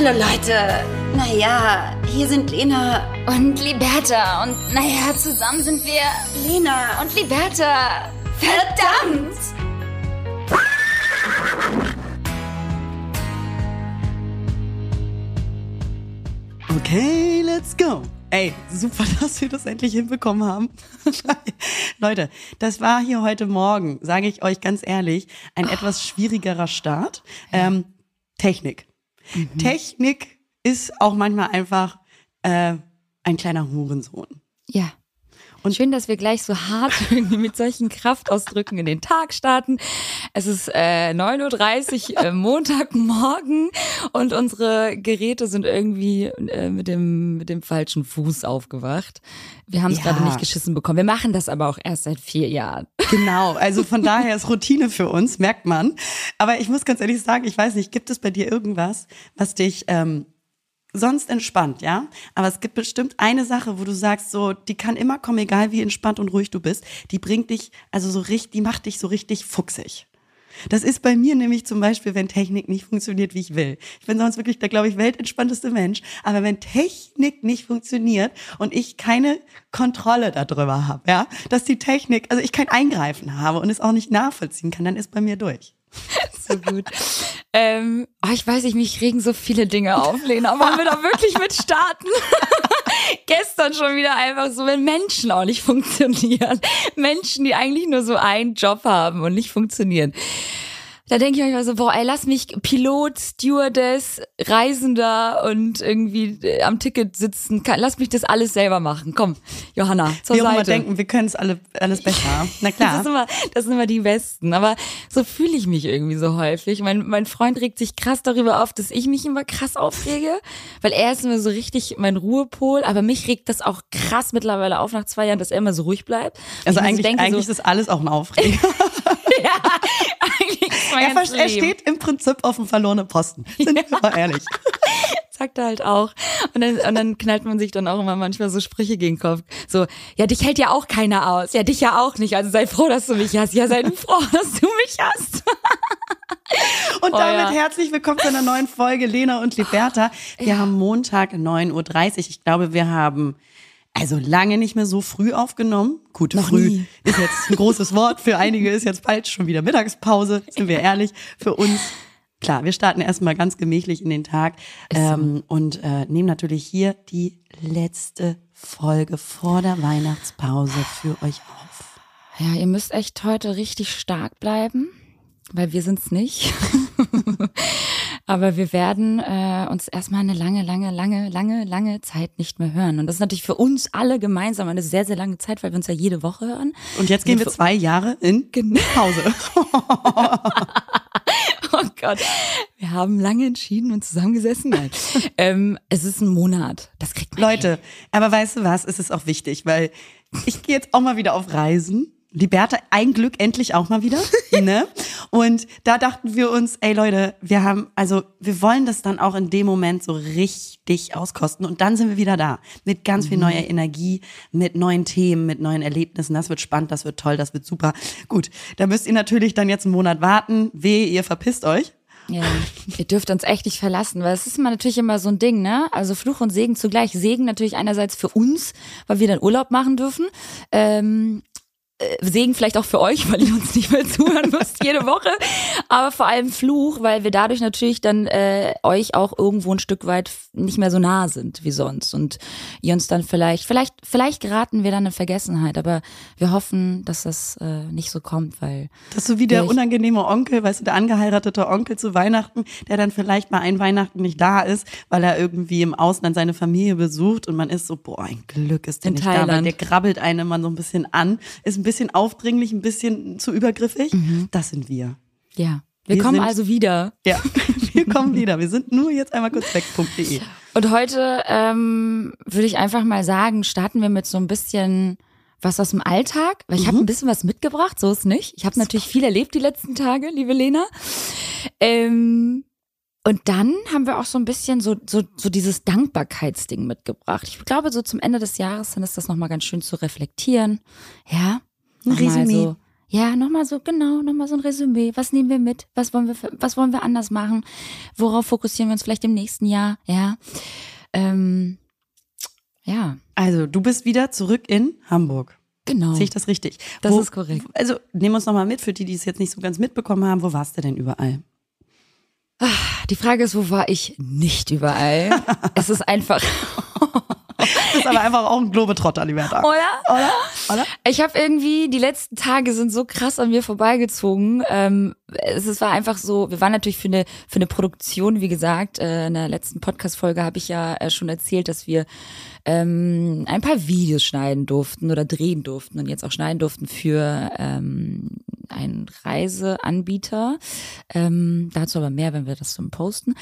Hallo Leute. Naja, hier sind Lena und Liberta. Und naja, zusammen sind wir Lena und Liberta. Verdammt! Okay, let's go. Ey, super, dass wir das endlich hinbekommen haben. Leute, das war hier heute Morgen, sage ich euch ganz ehrlich, ein oh. etwas schwierigerer Start. Ähm, Technik. Mhm. Technik ist auch manchmal einfach äh, ein kleiner Hurensohn. Ja. Und schön, dass wir gleich so hart mit solchen Kraftausdrücken in den Tag starten. Es ist äh, 9.30 Uhr äh, Montagmorgen und unsere Geräte sind irgendwie äh, mit, dem, mit dem falschen Fuß aufgewacht. Wir haben es ja. gerade nicht geschissen bekommen. Wir machen das aber auch erst seit vier Jahren. Genau, also von daher ist Routine für uns, merkt man. Aber ich muss ganz ehrlich sagen, ich weiß nicht, gibt es bei dir irgendwas, was dich ähm, sonst entspannt, ja. Aber es gibt bestimmt eine Sache, wo du sagst, so, die kann immer kommen, egal wie entspannt und ruhig du bist. Die bringt dich, also so richtig, die macht dich so richtig fuchsig. Das ist bei mir nämlich zum Beispiel, wenn Technik nicht funktioniert, wie ich will. Ich bin sonst wirklich der, glaube ich, weltentspannteste Mensch. Aber wenn Technik nicht funktioniert und ich keine Kontrolle darüber habe, ja, dass die Technik, also ich kein Eingreifen habe und es auch nicht nachvollziehen kann, dann ist bei mir durch. so gut. Ähm, oh, ich weiß nicht, mich regen so viele Dinge auf, Lena. Wollen wir da wirklich mit starten? Gestern schon wieder einfach so, wenn Menschen auch nicht funktionieren. Menschen, die eigentlich nur so einen Job haben und nicht funktionieren. Da denke ich manchmal so, boah, ey, lass mich Pilot, Stewardess, Reisender und irgendwie äh, am Ticket sitzen. Lass mich das alles selber machen. Komm, Johanna, zur wir Seite. Wir denken, wir können es alle, alles besser. Na klar. Das, ist immer, das sind immer die Besten. Aber so fühle ich mich irgendwie so häufig. Mein, mein Freund regt sich krass darüber auf, dass ich mich immer krass aufrege, weil er ist immer so richtig mein Ruhepol. Aber mich regt das auch krass mittlerweile auf nach zwei Jahren, dass er immer so ruhig bleibt. Also eigentlich, denke, eigentlich so, ist alles auch ein Aufreger. ja, er, er, steht im Prinzip auf dem verlorenen Posten. Sind ja. wir mal ehrlich. Sagt er halt auch. Und dann, und dann knallt man sich dann auch immer manchmal so Sprüche gegen den Kopf. So, ja, dich hält ja auch keiner aus. Ja, dich ja auch nicht. Also sei froh, dass du mich hast. Ja, sei froh, dass du mich hast. Und oh, damit ja. herzlich willkommen zu einer neuen Folge Lena und Liberta. Wir ja. haben Montag 9.30 Uhr. Ich glaube, wir haben also lange nicht mehr so früh aufgenommen. Gut, Noch früh nie. ist jetzt ein großes Wort. Für einige ist jetzt bald schon wieder Mittagspause, sind wir ehrlich. Für uns, klar, wir starten erstmal ganz gemächlich in den Tag ähm, und äh, nehmen natürlich hier die letzte Folge vor der Weihnachtspause für euch auf. Ja, ihr müsst echt heute richtig stark bleiben, weil wir sind's nicht. Aber wir werden äh, uns erstmal eine lange, lange, lange, lange, lange Zeit nicht mehr hören. Und das ist natürlich für uns alle gemeinsam eine sehr, sehr lange Zeit, weil wir uns ja jede Woche hören. Und jetzt gehen wir zwei Jahre in. Pause. oh Gott. Wir haben lange entschieden und zusammengesessen. Nein. ähm, es ist ein Monat. Das kriegt man. Leute, hin. aber weißt du was? Es ist auch wichtig, weil ich gehe jetzt auch mal wieder auf Reisen Liberta, ein Glück endlich auch mal wieder. ne? Und da dachten wir uns, ey Leute, wir haben, also wir wollen das dann auch in dem Moment so richtig auskosten. Und dann sind wir wieder da. Mit ganz mhm. viel neuer Energie, mit neuen Themen, mit neuen Erlebnissen. Das wird spannend, das wird toll, das wird super. Gut, da müsst ihr natürlich dann jetzt einen Monat warten. Weh, ihr verpisst euch. Ja, ihr dürft uns echt nicht verlassen, weil es ist immer natürlich immer so ein Ding, ne? Also Fluch und Segen zugleich. Segen natürlich einerseits für uns, weil wir dann Urlaub machen dürfen. Ähm, äh, Segen vielleicht auch für euch, weil ihr uns nicht mehr zuhören müsst jede Woche, aber vor allem Fluch, weil wir dadurch natürlich dann äh, euch auch irgendwo ein Stück weit nicht mehr so nah sind wie sonst. Und ihr uns dann vielleicht, vielleicht, vielleicht geraten wir dann in Vergessenheit, aber wir hoffen, dass das äh, nicht so kommt, weil das ist so wie der unangenehme Onkel, weißt du, der angeheiratete Onkel zu Weihnachten, der dann vielleicht mal ein Weihnachten nicht da ist, weil er irgendwie im Ausland seine Familie besucht und man ist so, boah, ein Glück ist der in nicht Thailand. da, weil der krabbelt einen immer so ein bisschen an, ist ein bisschen aufdringlich, ein bisschen zu übergriffig. Mhm. Das sind wir. Ja. Wir, wir kommen sind, also wieder. Ja, wir kommen wieder. Wir sind nur jetzt einmal kurz weg.de. Und heute ähm, würde ich einfach mal sagen, starten wir mit so ein bisschen was aus dem Alltag, weil ich mhm. habe ein bisschen was mitgebracht, so ist nicht. Ich habe natürlich viel erlebt die letzten Tage, liebe Lena. Ähm, und dann haben wir auch so ein bisschen so, so, so dieses Dankbarkeitsding mitgebracht. Ich glaube, so zum Ende des Jahres dann ist das nochmal ganz schön zu reflektieren. Ja. Ein Resümee. So, Ja, nochmal so, genau, nochmal so ein Resümee. Was nehmen wir mit? Was wollen wir, was wollen wir anders machen? Worauf fokussieren wir uns vielleicht im nächsten Jahr? Ja. Ähm, ja. Also, du bist wieder zurück in Hamburg. Genau. Sehe ich das richtig? Das ist korrekt. Also, nehmen wir uns nochmal mit, für die, die es jetzt nicht so ganz mitbekommen haben. Wo warst du denn überall? Die Frage ist, wo war ich nicht überall? es ist einfach. Aber einfach auch ein Globetrotter, Liberta. Oder? Oder? Oder? Ich habe irgendwie, die letzten Tage sind so krass an mir vorbeigezogen. Ähm, es, war einfach so, wir waren natürlich für eine, für eine Produktion, wie gesagt, äh, in der letzten Podcast-Folge habe ich ja äh, schon erzählt, dass wir ähm, ein paar Videos schneiden durften oder drehen durften und jetzt auch schneiden durften für ähm, einen Reiseanbieter. Ähm, dazu aber mehr, wenn wir das zum posten.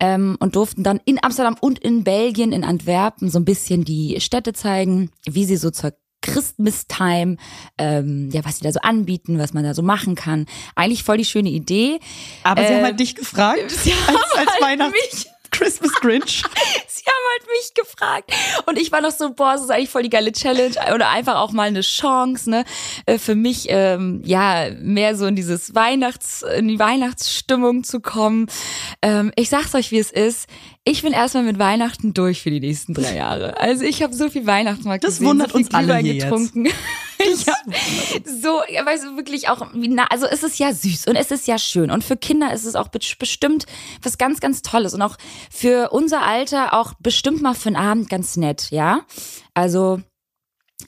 Ähm, und durften dann in Amsterdam und in Belgien, in Antwerpen, so ein bisschen die Städte zeigen, wie sie so zur Christmas Time, ähm, ja, was sie da so anbieten, was man da so machen kann. Eigentlich voll die schöne Idee. Aber sie Ähm, haben halt dich gefragt, sie als, als halt Weihnachts Christmas Grinch. Sie haben halt mich gefragt. Und ich war noch so, boah, das ist eigentlich voll die geile Challenge oder einfach auch mal eine Chance, ne, äh, für mich, ähm, ja, mehr so in dieses Weihnachts, in die Weihnachtsstimmung zu kommen. Ähm, ich sag's euch, wie es ist. Ich bin erstmal mit Weihnachten durch für die nächsten drei Jahre. Also ich habe so viel Weihnachtsmarkt Das gesehen, wundert so viel uns alle Glühwein hier jetzt. getrunken. Ich hab so, weißt du, wirklich auch, wie na, also es ist ja süß und es ist ja schön und für Kinder ist es auch be- bestimmt was ganz, ganz Tolles und auch für unser Alter auch bestimmt mal für einen Abend ganz nett, ja. Also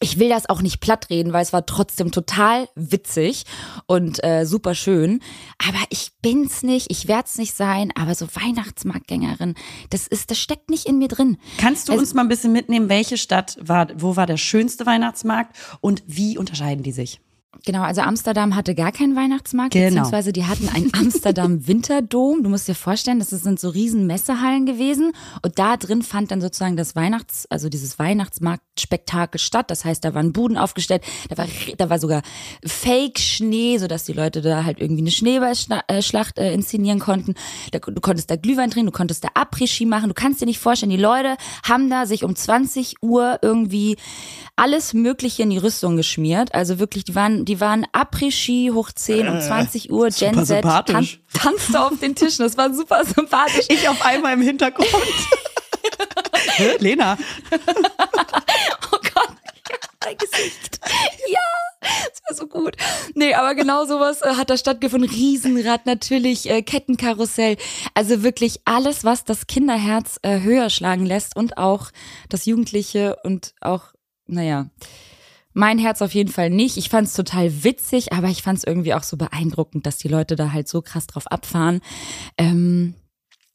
ich will das auch nicht platt reden, weil es war trotzdem total witzig und äh, super schön. Aber ich bin's nicht, ich werd's nicht sein. Aber so Weihnachtsmarktgängerin, das ist, das steckt nicht in mir drin. Kannst du Also- uns mal ein bisschen mitnehmen, welche Stadt war, wo war der schönste Weihnachtsmarkt und wie unterscheiden die sich? Genau, also Amsterdam hatte gar keinen Weihnachtsmarkt, Genau. beziehungsweise die hatten einen Amsterdam Winterdom. Du musst dir vorstellen, das sind so riesen Messehallen gewesen und da drin fand dann sozusagen das Weihnachts, also dieses Weihnachtsmarktspektakel statt. Das heißt, da waren Buden aufgestellt, da war, da war sogar Fake-Schnee, sodass die Leute da halt irgendwie eine Schneeballschlacht äh, inszenieren konnten. Da, du konntest da Glühwein trinken, du konntest da Après-Ski machen. Du kannst dir nicht vorstellen, die Leute haben da sich um 20 Uhr irgendwie alles Mögliche in die Rüstung geschmiert. Also wirklich, die waren, die waren Après-Ski hoch 10 um 20 Uhr, Gen Z, tan tanzte auf den Tischen. Das war super sympathisch. Ich auf einmal im Hintergrund. Lena, Oh Gott, dein Gesicht. Ja, das war so gut. Nee, aber genau sowas äh, hat da stattgefunden. Riesenrad natürlich, äh, Kettenkarussell. Also wirklich alles, was das Kinderherz äh, höher schlagen lässt und auch das Jugendliche und auch, naja, mein Herz auf jeden Fall nicht. Ich fand es total witzig, aber ich fand es irgendwie auch so beeindruckend, dass die Leute da halt so krass drauf abfahren. Ähm,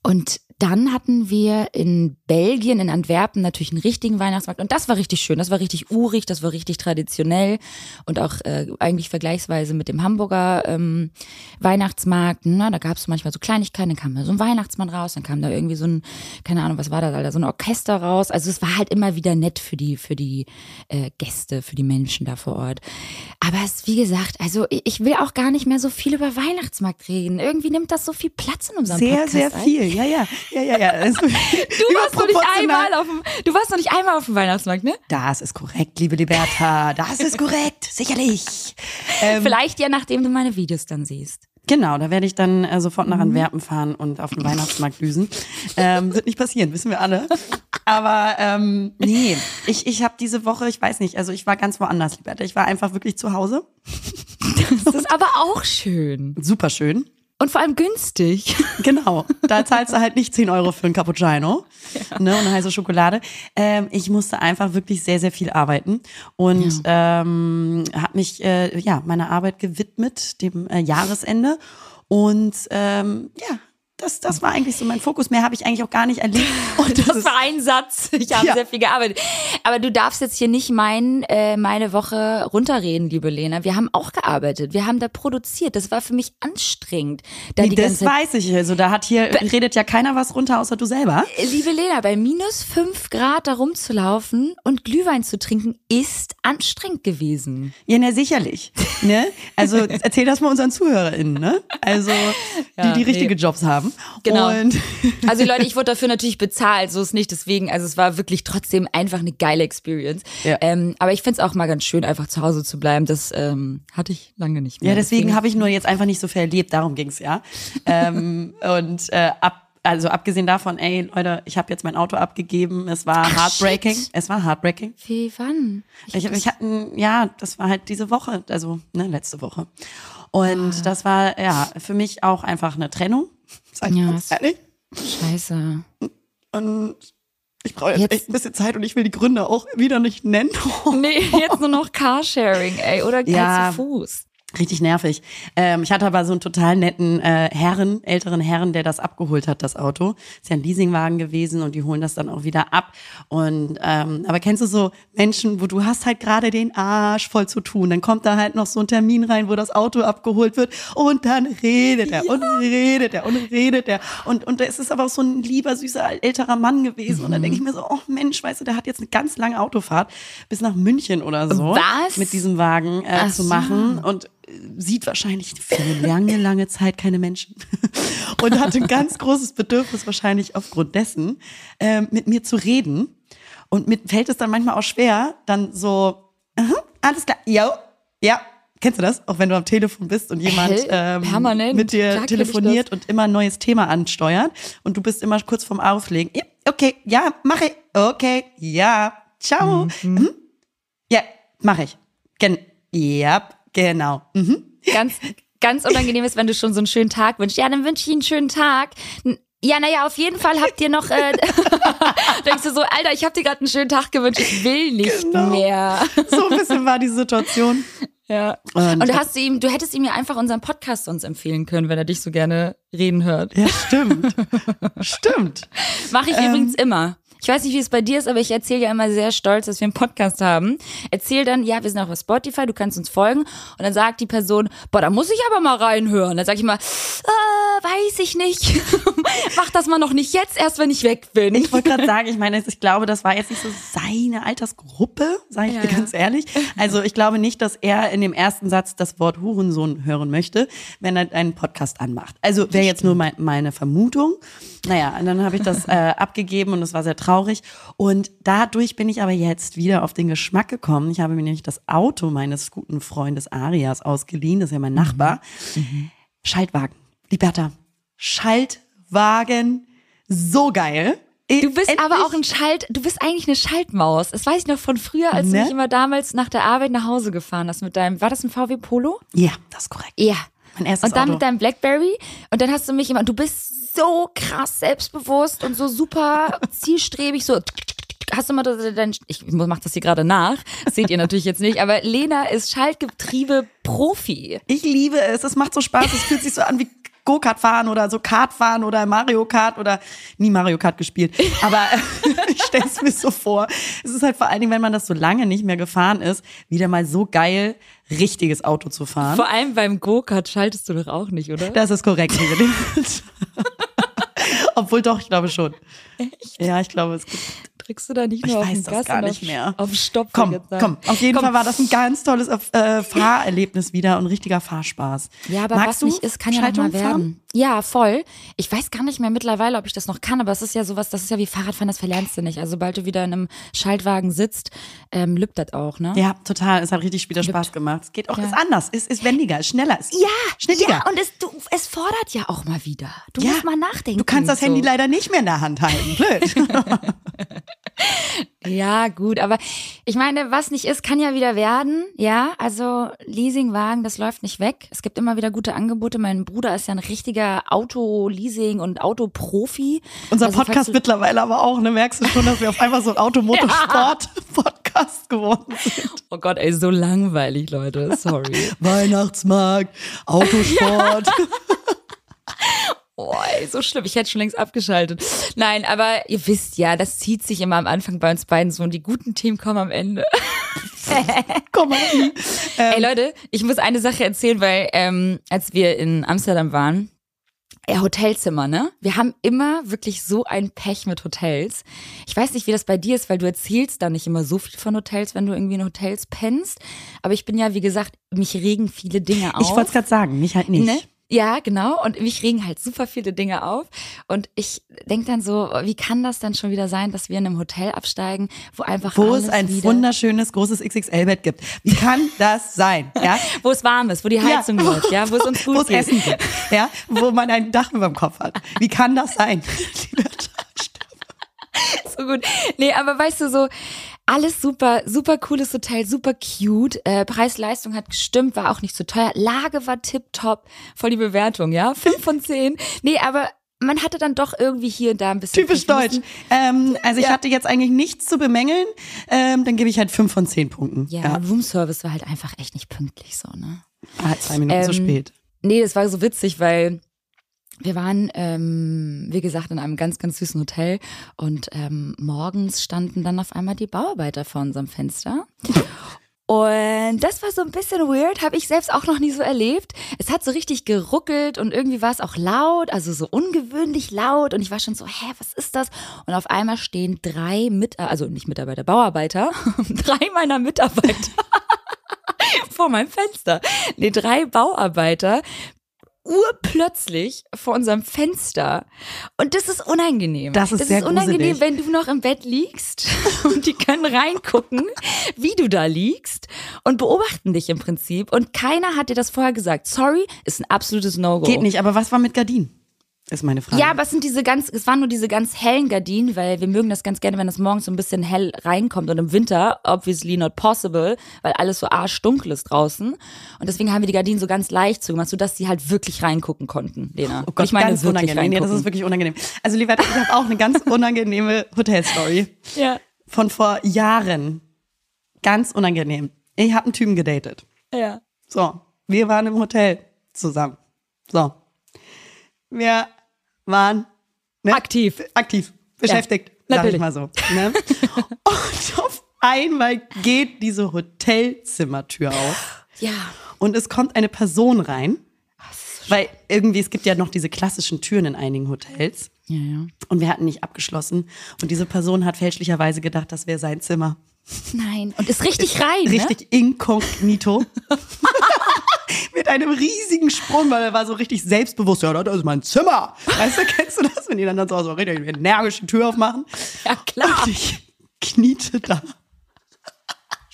und dann hatten wir in Belgien, in Antwerpen natürlich einen richtigen Weihnachtsmarkt und das war richtig schön, das war richtig urig, das war richtig traditionell und auch äh, eigentlich vergleichsweise mit dem Hamburger ähm, Weihnachtsmarkt. Ne? Da gab es manchmal so Kleinigkeiten, dann kam da so ein Weihnachtsmann raus, dann kam da irgendwie so ein, keine Ahnung, was war das, Alter, so ein Orchester raus. Also es war halt immer wieder nett für die, für die äh, Gäste, für die Menschen da vor Ort. Aber es, wie gesagt, also ich will auch gar nicht mehr so viel über Weihnachtsmarkt reden. Irgendwie nimmt das so viel Platz in unserem sehr, Podcast sehr ein. viel. Ja, ja, ja, ja, ja. Du warst noch nicht einmal auf dem, du warst noch nicht einmal auf dem Weihnachtsmarkt, ne? Das ist korrekt, liebe Liberta. Das ist korrekt, sicherlich. Ähm, Vielleicht ja, nachdem du meine Videos dann siehst. Genau, da werde ich dann äh, sofort nach Antwerpen fahren und auf den Weihnachtsmarkt düsen. Ähm, wird nicht passieren, wissen wir alle. Aber ähm, nee, ich, ich habe diese Woche, ich weiß nicht, also ich war ganz woanders, Liberta. Ich war einfach wirklich zu Hause. Das ist aber auch schön. Super schön. Und vor allem günstig. Genau, da zahlst du halt nicht 10 Euro für einen Cappuccino ne, und eine heiße Schokolade. Ähm, ich musste einfach wirklich sehr, sehr viel arbeiten und ähm, habe mich äh, ja meiner Arbeit gewidmet, dem äh, Jahresende. Und ähm, ja, das, das war eigentlich so mein Fokus. Mehr habe ich eigentlich auch gar nicht erlebt. Und das, Das war ein Satz. Ich habe Ja. sehr viel gearbeitet. Aber du darfst jetzt hier nicht mein, äh, meine Woche runterreden, liebe Lena. Wir haben auch gearbeitet. Wir haben da produziert. Das war für mich anstrengend. Da die das weiß ich. Also da hat hier redet ja keiner was runter, außer du selber. Liebe Lena, bei minus fünf Grad da rumzulaufen und Glühwein zu trinken, ist anstrengend gewesen. Ja, na sicherlich. Ne? Also erzähl das mal unseren ZuhörerInnen, ne? Also, die, Ja, die richtige nee. Jobs haben. Genau. Und Also Leute, ich wurde dafür natürlich bezahlt, so ist nicht. Deswegen, also es war wirklich trotzdem einfach eine geile Experience. Ja. Ähm, aber ich find's auch mal ganz schön, einfach zu Hause zu bleiben. Das ähm, hatte ich lange nicht mehr. Ja, deswegen habe ich nur jetzt einfach nicht so viel erlebt, darum ging's ja. ähm, und äh, ab, also abgesehen davon, ey Leute, ich habe jetzt mein Auto abgegeben, es war heartbreaking, shit. es war heartbreaking. Wie, wann? Ich, ich hatte, ja, das war halt diese Woche, also ne, letzte Woche. Und Ah. das war ja für mich auch einfach eine Trennung, sag Ja, ganz ehrlich. Scheiße. Und ich brauche jetzt, Jetzt- echt ein bisschen Zeit und ich will die Gründe auch wieder nicht nennen. Nee, jetzt nur noch Carsharing, ey, oder Ja. zu Fuß. Richtig nervig. Ähm, ich hatte aber so einen total netten äh, Herren, älteren Herren, der das abgeholt hat, das Auto. Ist ja ein Leasingwagen gewesen und die holen das dann auch wieder ab. Und ähm, aber kennst du so Menschen, wo du hast halt gerade den Arsch voll zu tun, dann kommt da halt noch so ein Termin rein, wo das Auto abgeholt wird und dann redet er und redet er und redet er und und es ist aber auch so ein lieber süßer älterer Mann gewesen und dann denke ich mir so, oh Mensch, weißt du, der hat jetzt eine ganz lange Autofahrt bis nach München oder so Was? mit diesem Wagen äh, Ach zu so. machen und sieht wahrscheinlich für eine lange, lange Zeit keine Menschen und hatte ein ganz großes Bedürfnis wahrscheinlich aufgrund dessen, ähm, mit mir zu reden. Und mir fällt es dann manchmal auch schwer, dann so, aha, alles klar, jo, ja. Kennst du das? Auch wenn du am Telefon bist und jemand Hell, ähm, mit dir Klar telefoniert und immer ein neues Thema ansteuert und du bist immer kurz vorm Auflegen. Ja, okay, ja, mache ich. Okay, ja, ciao. Mhm. Ja, mache ich. Gen ja, genau. Mhm. Ganz, ganz unangenehm ist, wenn du schon so einen schönen Tag wünschst. Ja, dann wünsche ich Ihnen einen schönen Tag. Ja, naja, auf jeden Fall habt ihr noch, äh, denkst du so, Alter, ich hab dir gerade einen schönen Tag gewünscht, ich will nicht Genau. mehr. So ein bisschen war die Situation. Ja. Und- Und, du hast ihm, du hättest ihm ja einfach unseren Podcast sonst empfehlen können, wenn er dich so gerne reden hört. Ja, stimmt. stimmt. Mache ich Ähm. übrigens immer. Ich weiß nicht, wie es bei dir ist, aber ich erzähle ja immer sehr stolz, dass wir einen Podcast haben. Erzähl dann, ja, wir sind auch auf Spotify, du kannst uns folgen. Und dann sagt die Person, boah, da muss ich aber mal reinhören. Dann sag ich immer, äh, weiß ich nicht. Mach das mal noch nicht jetzt, erst wenn ich weg bin. Ich wollte gerade sagen, ich meine, ich glaube, das war jetzt nicht so seine Altersgruppe, sage ich Ja, dir ganz ehrlich. Also ich glaube nicht, dass er in dem ersten Satz das Wort Hurensohn hören möchte, wenn er einen Podcast anmacht. Also wäre jetzt nur mein, meine Vermutung. Naja, und dann habe ich das äh, abgegeben und es war sehr traurig. Und dadurch bin ich aber jetzt wieder auf den Geschmack gekommen. Ich habe mir nämlich das Auto meines guten Freundes Arias ausgeliehen, das ist ja mein Nachbar. Schaltwagen. Liberta. Schaltwagen. So geil. Du bist Endlich- aber auch ein Schalt, du bist eigentlich eine Schaltmaus. Das weiß ich noch von früher, als Ne? du mich immer damals nach der Arbeit nach Hause gefahren hast mit deinem, war das ein VW Polo? Ja, das ist korrekt. Ja. Mein erstes Und dann Auto. mit deinem Blackberry und dann hast du mich immer, du bist so krass selbstbewusst und so super zielstrebig, so hast du immer das- dein, ich mach das hier gerade nach, seht ihr natürlich jetzt nicht, aber Lena ist Schaltgetriebe Profi. Ich liebe es. Es macht so Spaß. Es fühlt sich so an wie Go-Kart fahren oder so Kart fahren oder Mario Kart oder nie Mario Kart gespielt. Aber ich stelle es mir so vor. Es ist halt vor allen Dingen, wenn man das so lange nicht mehr gefahren ist, wieder mal so geil, richtiges Auto zu fahren. Vor allem beim Go-Kart schaltest du doch auch nicht, oder? Das ist korrekt. Obwohl doch, ich glaube schon. Echt? Ja, ich glaube, es gibt. Drückst du da nicht Ich nur auf weiß den Gas gar nicht auf, mehr. auf Stopp? Komm, ich komm. Auf jeden Komm. Fall war das ein ganz tolles äh, Fahrerlebnis wieder und richtiger Fahrspaß. Ja, aber Magst was du nicht ist, kann ja noch Schaltung mal werden. fahren? Ja, voll. Ich weiß gar nicht mehr mittlerweile, ob ich das noch kann, aber es ist ja sowas, das ist ja wie Fahrradfahren, das verlernst du nicht. Also sobald du wieder in einem Schaltwagen sitzt, ähm, lübt das auch, ne? Ja, total. Es hat richtig wieder Spaß gemacht. Es geht auch, Ja. ist anders, ist, ist wendiger, ist schneller, ist Ja, schnittiger. ja, und es, du, es fordert ja auch mal wieder. Du Ja, musst mal nachdenken. Du kannst das so. Handy leider nicht mehr in der Hand halten. Blöd. Ja, gut, aber ich meine, was nicht ist, kann ja wieder werden. Ja, also Leasingwagen, das läuft nicht weg. Es gibt immer wieder gute Angebote. Mein Bruder ist ja ein richtiger Auto-Leasing- und Autoprofi. Unser Also, Podcast mittlerweile aber auch, ne? Merkst du schon, dass wir auf einmal so ein Automotorsport-Podcast geworden sind? Oh Gott, ey, so langweilig, Leute. Sorry. Weihnachtsmarkt, Autosport. Oh, ey, so schlimm. Ich hätte schon längst abgeschaltet. Nein, aber ihr wisst ja, das zieht sich immer am Anfang bei uns beiden so und die guten Themen kommen am Ende. Komm mal. Ähm, Ey Leute, ich muss eine Sache erzählen, weil ähm, als wir in Amsterdam waren, ja, Hotelzimmer, ne? Wir haben immer wirklich so ein Pech mit Hotels. Ich weiß nicht, wie das bei dir ist, weil du erzählst da nicht immer so viel von Hotels, wenn du irgendwie in Hotels pennst. Aber ich bin ja, wie gesagt, mich regen viele Dinge auf. Ich wollte es gerade sagen, mich halt nicht. Ne? Ja, genau. Und mich regen halt super viele Dinge auf. Und ich denke dann so, wie kann das dann schon wieder sein, dass wir in einem Hotel absteigen, wo einfach Wo es ein wunderschönes, großes XXL-Bett gibt. Wie kann das sein? Ja? wo es warm ist, wo die Heizung Ja. läuft, ja, wo es uns Wo gut es geht. Essen gibt. Ja? Wo man ein Dach über dem Kopf hat. Wie kann das sein? so gut. Nee, aber weißt du, so alles super, super cooles Hotel, super cute. Äh, Preis-Leistung hat gestimmt, war auch nicht so teuer. Lage war tipptopp, voll die Bewertung, ja. Fünf von zehn. Nee, aber man hatte dann doch irgendwie hier und da ein bisschen. Typisch deutsch. Ähm, also ich Ja. hatte jetzt eigentlich nichts zu bemängeln. Ähm, dann gebe ich halt fünf von zehn Punkten. Ja, Roomservice war halt einfach echt nicht pünktlich so, ne? Ah, zwei Minuten zu Ähm, spät. Nee, das war so witzig, weil wir waren, ähm, wie gesagt, in einem ganz, ganz süßen Hotel und ähm, morgens standen dann auf einmal die Bauarbeiter vor unserem Fenster. Und das war so ein bisschen weird, habe ich selbst auch noch nie so erlebt. Es hat so richtig geruckelt und irgendwie war es auch laut, also so ungewöhnlich laut. Und ich war schon so, hä, was ist das? Und auf einmal stehen drei Mit, also nicht Mitarbeiter, Bauarbeiter, drei meiner Mitarbeiter vor meinem Fenster. Nee, drei Bauarbeiter urplötzlich vor unserem Fenster. Und das ist unangenehm. Das ist sehr ist unangenehm, gruselig. wenn du noch im Bett liegst und die können reingucken, wie du da liegst und beobachten dich im Prinzip. Und keiner hat dir das vorher gesagt. Sorry, ist ein absolutes No-Go. Geht nicht, aber was war mit Gardinen? Ist meine Frage. Ja, aber es sind diese ganz, es waren nur diese ganz hellen Gardinen, weil wir mögen das ganz gerne, wenn das morgens so ein bisschen hell reinkommt und im Winter, obviously not possible, weil alles so arschdunkel ist draußen. Und deswegen haben wir die Gardinen so ganz leicht zugemacht, sodass sie halt wirklich reingucken konnten, Lena. Oh Gott, ich meine ganz wirklich unangenehm. Nee, das ist wirklich unangenehm. Also, lieber, ich habe auch eine ganz unangenehme Hotelstory ja, von vor Jahren. Ganz unangenehm. Ich habe einen Typen gedatet. ja. So, wir waren im Hotel zusammen. So. Wir waren ne, Aktiv. aktiv, beschäftigt, sag ich mal so. Ne? Und auf einmal geht diese Hotelzimmertür auf Ja. und es kommt eine Person rein. Weil irgendwie, es gibt ja noch diese klassischen Türen in einigen Hotels. Ja, ja. Und wir hatten nicht abgeschlossen. Und diese Person hat fälschlicherweise gedacht, das wäre sein Zimmer. Nein. Und ist richtig rein, ne? Richtig inkognito. Mit einem riesigen Sprung, weil er war so richtig selbstbewusst. Ja, das ist mein Zimmer. Weißt du, kennst du das? Wenn die dann, so, so richtig energisch die Tür aufmachen. Ja, klar. Und ich kniete da.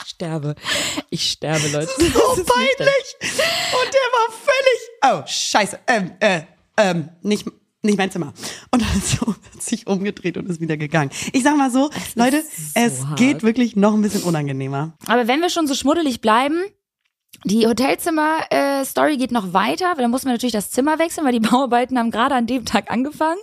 Ich sterbe. Ich sterbe, Leute. So peinlich. Und der war völlig, oh, scheiße, ähm, äh, ähm, nicht, nicht mein Zimmer. Und dann so hat sich umgedreht und ist wieder gegangen. Ich sag mal so, Leute, es hart. geht wirklich noch ein bisschen unangenehmer. Aber wenn wir schon so schmuddelig bleiben, die Hotelzimmer-Story geht noch weiter, weil da muss man natürlich das Zimmer wechseln, weil die Bauarbeiten haben gerade an dem Tag angefangen.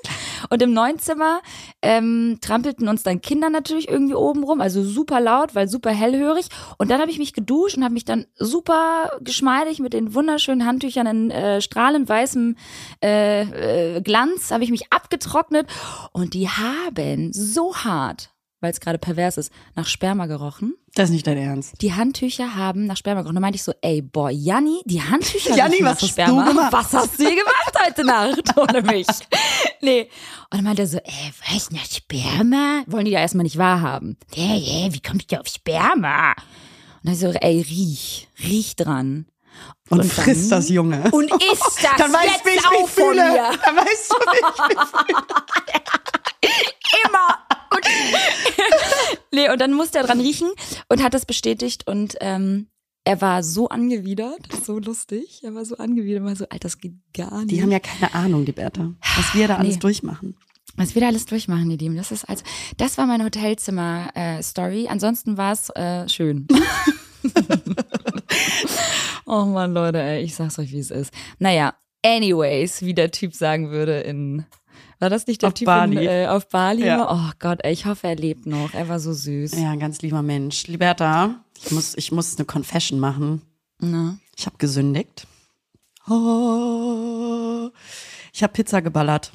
Und im neuen Zimmer ähm, trampelten uns dann Kinder natürlich irgendwie oben rum, also super laut, weil super hellhörig. Und dann habe ich mich geduscht und habe mich dann super geschmeidig mit den wunderschönen Handtüchern in äh, strahlend weißem äh, äh, Glanz, habe ich mich abgetrocknet. Und die haben so hart, weil es gerade pervers ist, nach Sperma gerochen. Das ist nicht dein Ernst. Die Handtücher haben nach Sperma gerochen. Da meinte ich so, ey, boah, Janni, die Handtücher Janni, was nach hast Sperma. du gemacht? Was hast du hier gemacht heute Nacht ohne mich? Nee. Und dann meinte er so, ey, was, nach Sperma? Wollen die ja erstmal nicht wahrhaben. Ja, ja, wie kommst du auf Sperma? Und dann so, ey, riech, riech dran. Und, Und frisst das Junge. Und isst das dann weißt jetzt du, wie ich auch mich von fühle. mir. Dann weißt du, wie ich mich fühle. Immer. Und nee, und dann musste er dran riechen und hat das bestätigt und ähm, er war so angewidert, so lustig. Er war so angewidert, war so, Alter, das geht gar nicht. Die haben ja keine Ahnung, die Bertha, was wir da alles Nee. durchmachen. Was wir da alles durchmachen, ihr Lieben. Das ist also, das war meine Hotelzimmer-Story. Ansonsten war es äh, schön. oh man, Leute, ey, ich sag's euch, wie es ist. Naja, anyways, wie der Typ sagen würde in war das nicht der Auf Typ Bali. In, äh, auf Bali? Ja. Oh Gott, ey, ich hoffe, er lebt noch. Er war so süß. Ja, ein ganz lieber Mensch. Liberta, ich muss, ich muss eine Confession machen. Na? Ich habe gesündigt. Oh, ich habe Pizza geballert.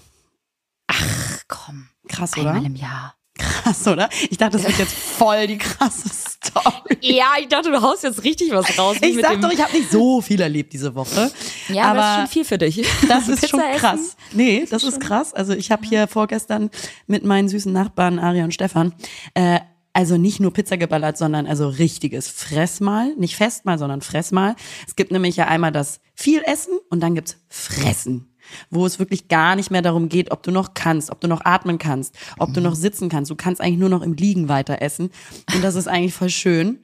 Ach komm, Krass, einmal oder? im Jahr. Krass, oder? Ich dachte, das wird jetzt voll die krasse Story. Ja, ich dachte, du haust jetzt richtig was raus. Ich sag doch, ich habe nicht so viel erlebt diese Woche. Ja, aber, das ist schon viel für dich. Das ist schon Pizza essen? krass. Nee, das ist krass. Also ich habe hier vorgestern mit meinen süßen Nachbarn Ari und Stefan äh, Also nicht nur Pizza geballert, sondern also richtiges Fressmal. Nicht Festmahl, sondern Fressmal. Es gibt nämlich ja einmal das viel Essen und dann gibt's Fressen wo es wirklich gar nicht mehr darum geht, ob du noch kannst, ob du noch atmen kannst, ob du noch sitzen kannst. Du kannst eigentlich nur noch im Liegen weiter essen. Und das ist eigentlich voll schön.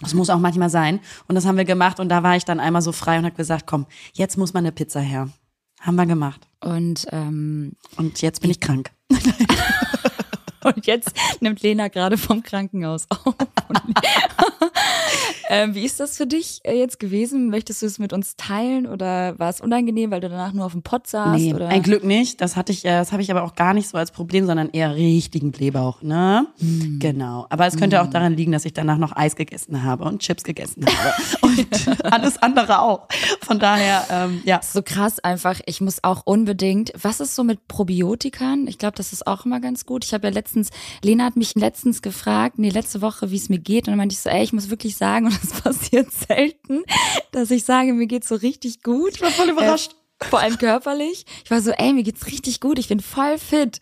Das muss auch manchmal sein. Und das haben wir gemacht und da war ich dann einmal so frei und habe gesagt, komm, jetzt muss mal eine Pizza her. Haben wir gemacht. Und, ähm, Und jetzt bin ich krank. und jetzt nimmt Lena gerade vom Krankenhaus auf. ähm, wie ist das für dich äh, jetzt gewesen? Möchtest du es mit uns teilen oder war es unangenehm, weil du danach nur auf dem Pott saßt? Nee, oder? ein Glück nicht. Das hatte ich, äh, das habe ich aber auch gar nicht so als Problem, sondern eher richtigen Blähbauch, ne? Hm. Genau. Aber es könnte auch daran liegen, dass ich danach noch Eis gegessen habe und Chips gegessen habe und alles andere auch. Von daher, ähm, ja. so krass einfach. Ich muss auch unbedingt. Was ist so mit Probiotikern? Ich glaube, das ist auch immer ganz gut. Ich habe ja letztens, Lena hat mich letztens gefragt, nee, letzte Woche, wie es mir geht. Und dann meinte ich so, ey, ich muss wirklich sagen, und das passiert selten, dass ich sage, mir geht's so richtig gut. Ich war voll überrascht. Äh, vor allem körperlich. Ich war so, ey, mir geht's richtig gut. Ich bin voll fit.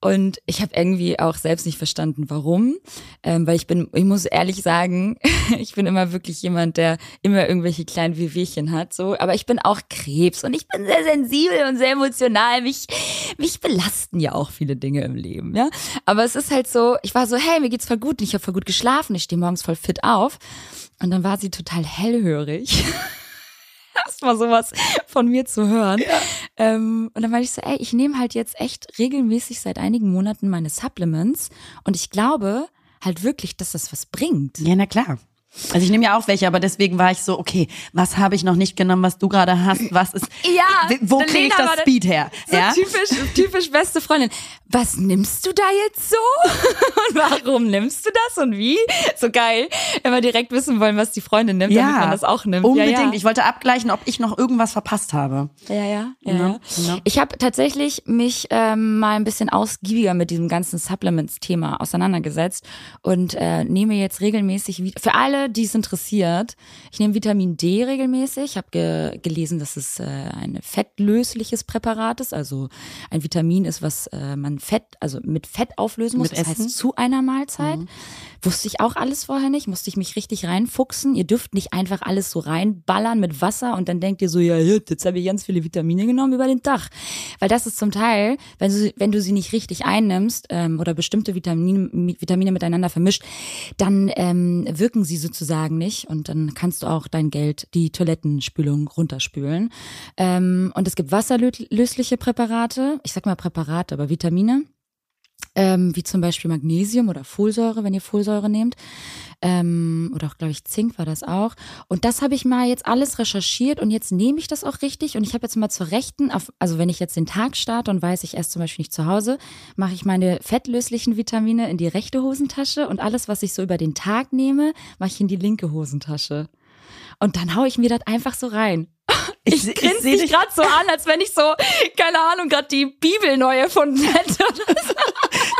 Und ich habe irgendwie auch selbst nicht verstanden, warum. Ähm, weil ich bin, ich muss ehrlich sagen, ich bin immer wirklich jemand, der immer irgendwelche kleinen Wehwehchen hat. So, aber ich bin auch Krebs und ich bin sehr sensibel und sehr emotional. Mich, mich belasten ja auch viele Dinge im Leben, ja. Aber es ist halt so, ich war so, hey, mir geht's voll gut und ich habe voll gut geschlafen. Ich stehe morgens voll fit auf. Und dann war sie total hellhörig. Erstmal sowas von mir zu hören. Ja. Ähm, und dann war ich so, ey, ich nehme halt jetzt echt regelmäßig seit einigen Monaten meine Supplements und ich glaube halt wirklich, dass das was bringt. Ja, na klar. Also ich nehme ja auch welche, aber deswegen war ich so, okay, was habe ich noch nicht genommen, was du gerade hast? Was ist, ja, wo kriege ich das Speed her? So ja? typisch, typisch beste Freundin. Was nimmst du da jetzt so? Und warum nimmst du das und wie? So geil. Immer direkt wissen wollen, was die Freundin nimmt, ja, damit man das auch nimmt. Unbedingt. Ja, ja. Ich wollte abgleichen, ob ich noch irgendwas verpasst habe. Ja, ja. ja, Ja, ja. Ich habe tatsächlich mich ähm, mal ein bisschen ausgiebiger mit diesem ganzen Supplements-Thema auseinandergesetzt und äh, nehme jetzt regelmäßig, für alle, die es interessiert, ich nehme Vitamin D regelmäßig. Ich habe ge gelesen, dass es äh, ein fettlösliches Präparat ist. Also ein Vitamin ist, was äh, man Fett, also mit Fett auflösen muss. Mit das Essen? heißt zu einer Mahlzeit. Wusste ich auch alles vorher nicht, musste ich mich richtig reinfuchsen. Ihr dürft nicht einfach alles so reinballern mit Wasser und dann denkt ihr so, ja, jetzt habe ich ganz viele Vitamine genommen über den Tag. Weil das ist zum Teil, wenn du, wenn du sie nicht richtig einnimmst ähm, oder bestimmte Vitamine, Vitamine miteinander vermischt, dann ähm, wirken sie sozusagen nicht und dann kannst du auch dein Geld, die Toilettenspülung runterspülen. Ähm, und es gibt wasserlösliche Präparate, ich sag mal Präparate, aber Vitamine ähm, wie zum Beispiel Magnesium oder Folsäure, wenn ihr Folsäure nehmt. Ähm, oder auch, glaube ich, Zink war das auch. Und das habe ich mal jetzt alles recherchiert und jetzt nehme ich das auch richtig. Und ich habe jetzt mal zur Rechten, auf, also wenn ich jetzt den Tag starte und weiß, ich esse zum Beispiel nicht zu Hause, mache ich meine fettlöslichen Vitamine in die rechte Hosentasche und alles, was ich so über den Tag nehme, mache ich in die linke Hosentasche. Und dann hau ich mir das einfach so rein. Ich, ich grinse dich gerade so an, als wenn ich so, keine Ahnung, gerade die Bibel neu erfunden hätte. Ich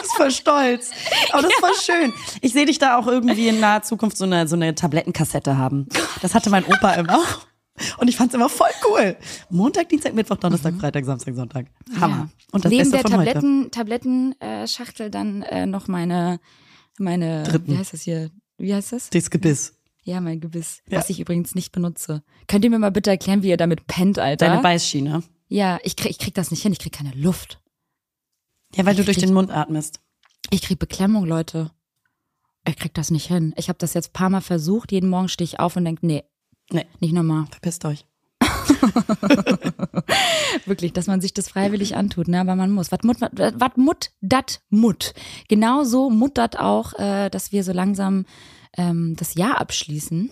ist voll stolz. Aber das ist voll schön. Ich sehe dich da auch irgendwie in naher Zukunft so eine, so eine Tablettenkassette haben. Das hatte mein Opa immer. Und ich fand's immer voll cool. Montag, Dienstag, Mittwoch, Donnerstag, Freitag, Samstag, Sonntag. Hammer. Ja. Und das Neben Beste der von heute. Tabletten, Tablettenschachtel dann äh, noch meine, meine, Dritten. wie heißt das hier? Wie heißt das? Das Gebiss. Ja, mein Gebiss, Ja. was ich übrigens nicht benutze. Könnt ihr mir mal bitte erklären, wie ihr damit pennt, Alter? Deine Beißschiene. ja, ich krieg, ich krieg das nicht hin, ich krieg keine Luft. Ja, weil du durch den Mund atmest. Ich krieg Beklemmung, Leute. Ich krieg das nicht hin. Ich habe das jetzt ein paar Mal versucht. Jeden Morgen stehe ich auf und denk, nee, Nee, nicht nochmal. verpisst euch. Wirklich, dass man sich das freiwillig antut, ne? Aber man muss. Was mut, wat mut, dat mut. Genauso muttert auch, äh, dass wir so langsam ähm, das Jahr abschließen.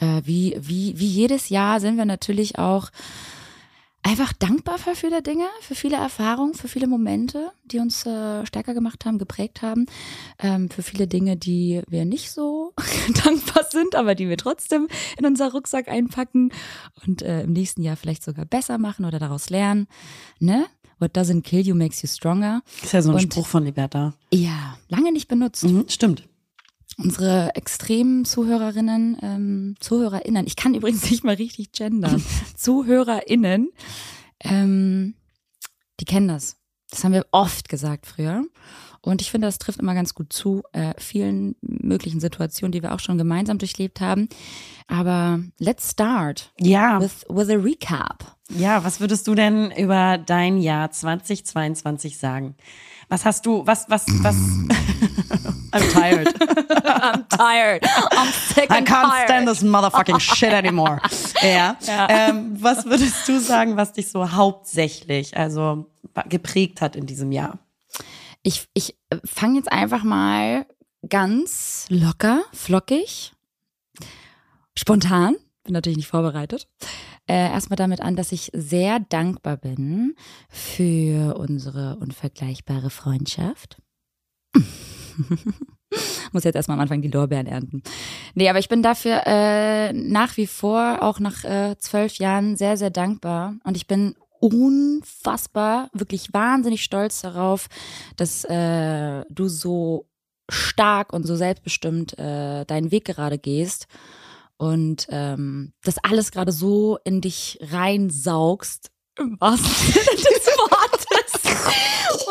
Äh, wie, wie, wie jedes Jahr sind wir natürlich auch einfach dankbar für viele Dinge, für viele Erfahrungen, für viele Momente, die uns äh, stärker gemacht haben, geprägt haben, ähm, für viele Dinge, die wir nicht so dankbar sind, aber die wir trotzdem in unser Rucksack einpacken und äh, im nächsten Jahr vielleicht sogar besser machen oder daraus lernen. Ne? What doesn't kill you makes you stronger. Ist ja so ein Und- Spruch von Liberta. Ja, lange nicht benutzt. Mhm, stimmt. Unsere extremen Zuhörerinnen, ähm, ZuhörerInnen, ich kann übrigens nicht mal richtig gendern, ZuhörerInnen, ähm, die kennen das. Das haben wir oft gesagt früher. Und ich finde, das trifft immer ganz gut zu äh, vielen möglichen Situationen, die wir auch schon gemeinsam durchlebt haben. Aber let's start Ja. with, with a recap. Ja, was würdest du denn über dein Jahr 2022 sagen? Was hast du, was, was, was? I'm tired. I'm tired. I'm sick I can't tired. stand this motherfucking shit anymore. ja. Ähm, was würdest du sagen, was dich so hauptsächlich, also geprägt hat in diesem Jahr? Ich, ich fange jetzt einfach mal ganz locker, flockig, spontan, bin natürlich nicht vorbereitet, äh, erstmal damit an, dass ich sehr dankbar bin für unsere unvergleichbare Freundschaft. Muss jetzt erstmal am Anfang die Lorbeeren ernten. Nee, aber ich bin dafür äh, nach wie vor, auch nach äh, zwölf Jahren, sehr, sehr dankbar. Und ich bin unfassbar, wirklich wahnsinnig stolz darauf, dass äh, du so stark und so selbstbestimmt äh, deinen Weg gerade gehst und ähm, das alles gerade so in dich reinsaugst, im wahrsten Sinne des Wortes,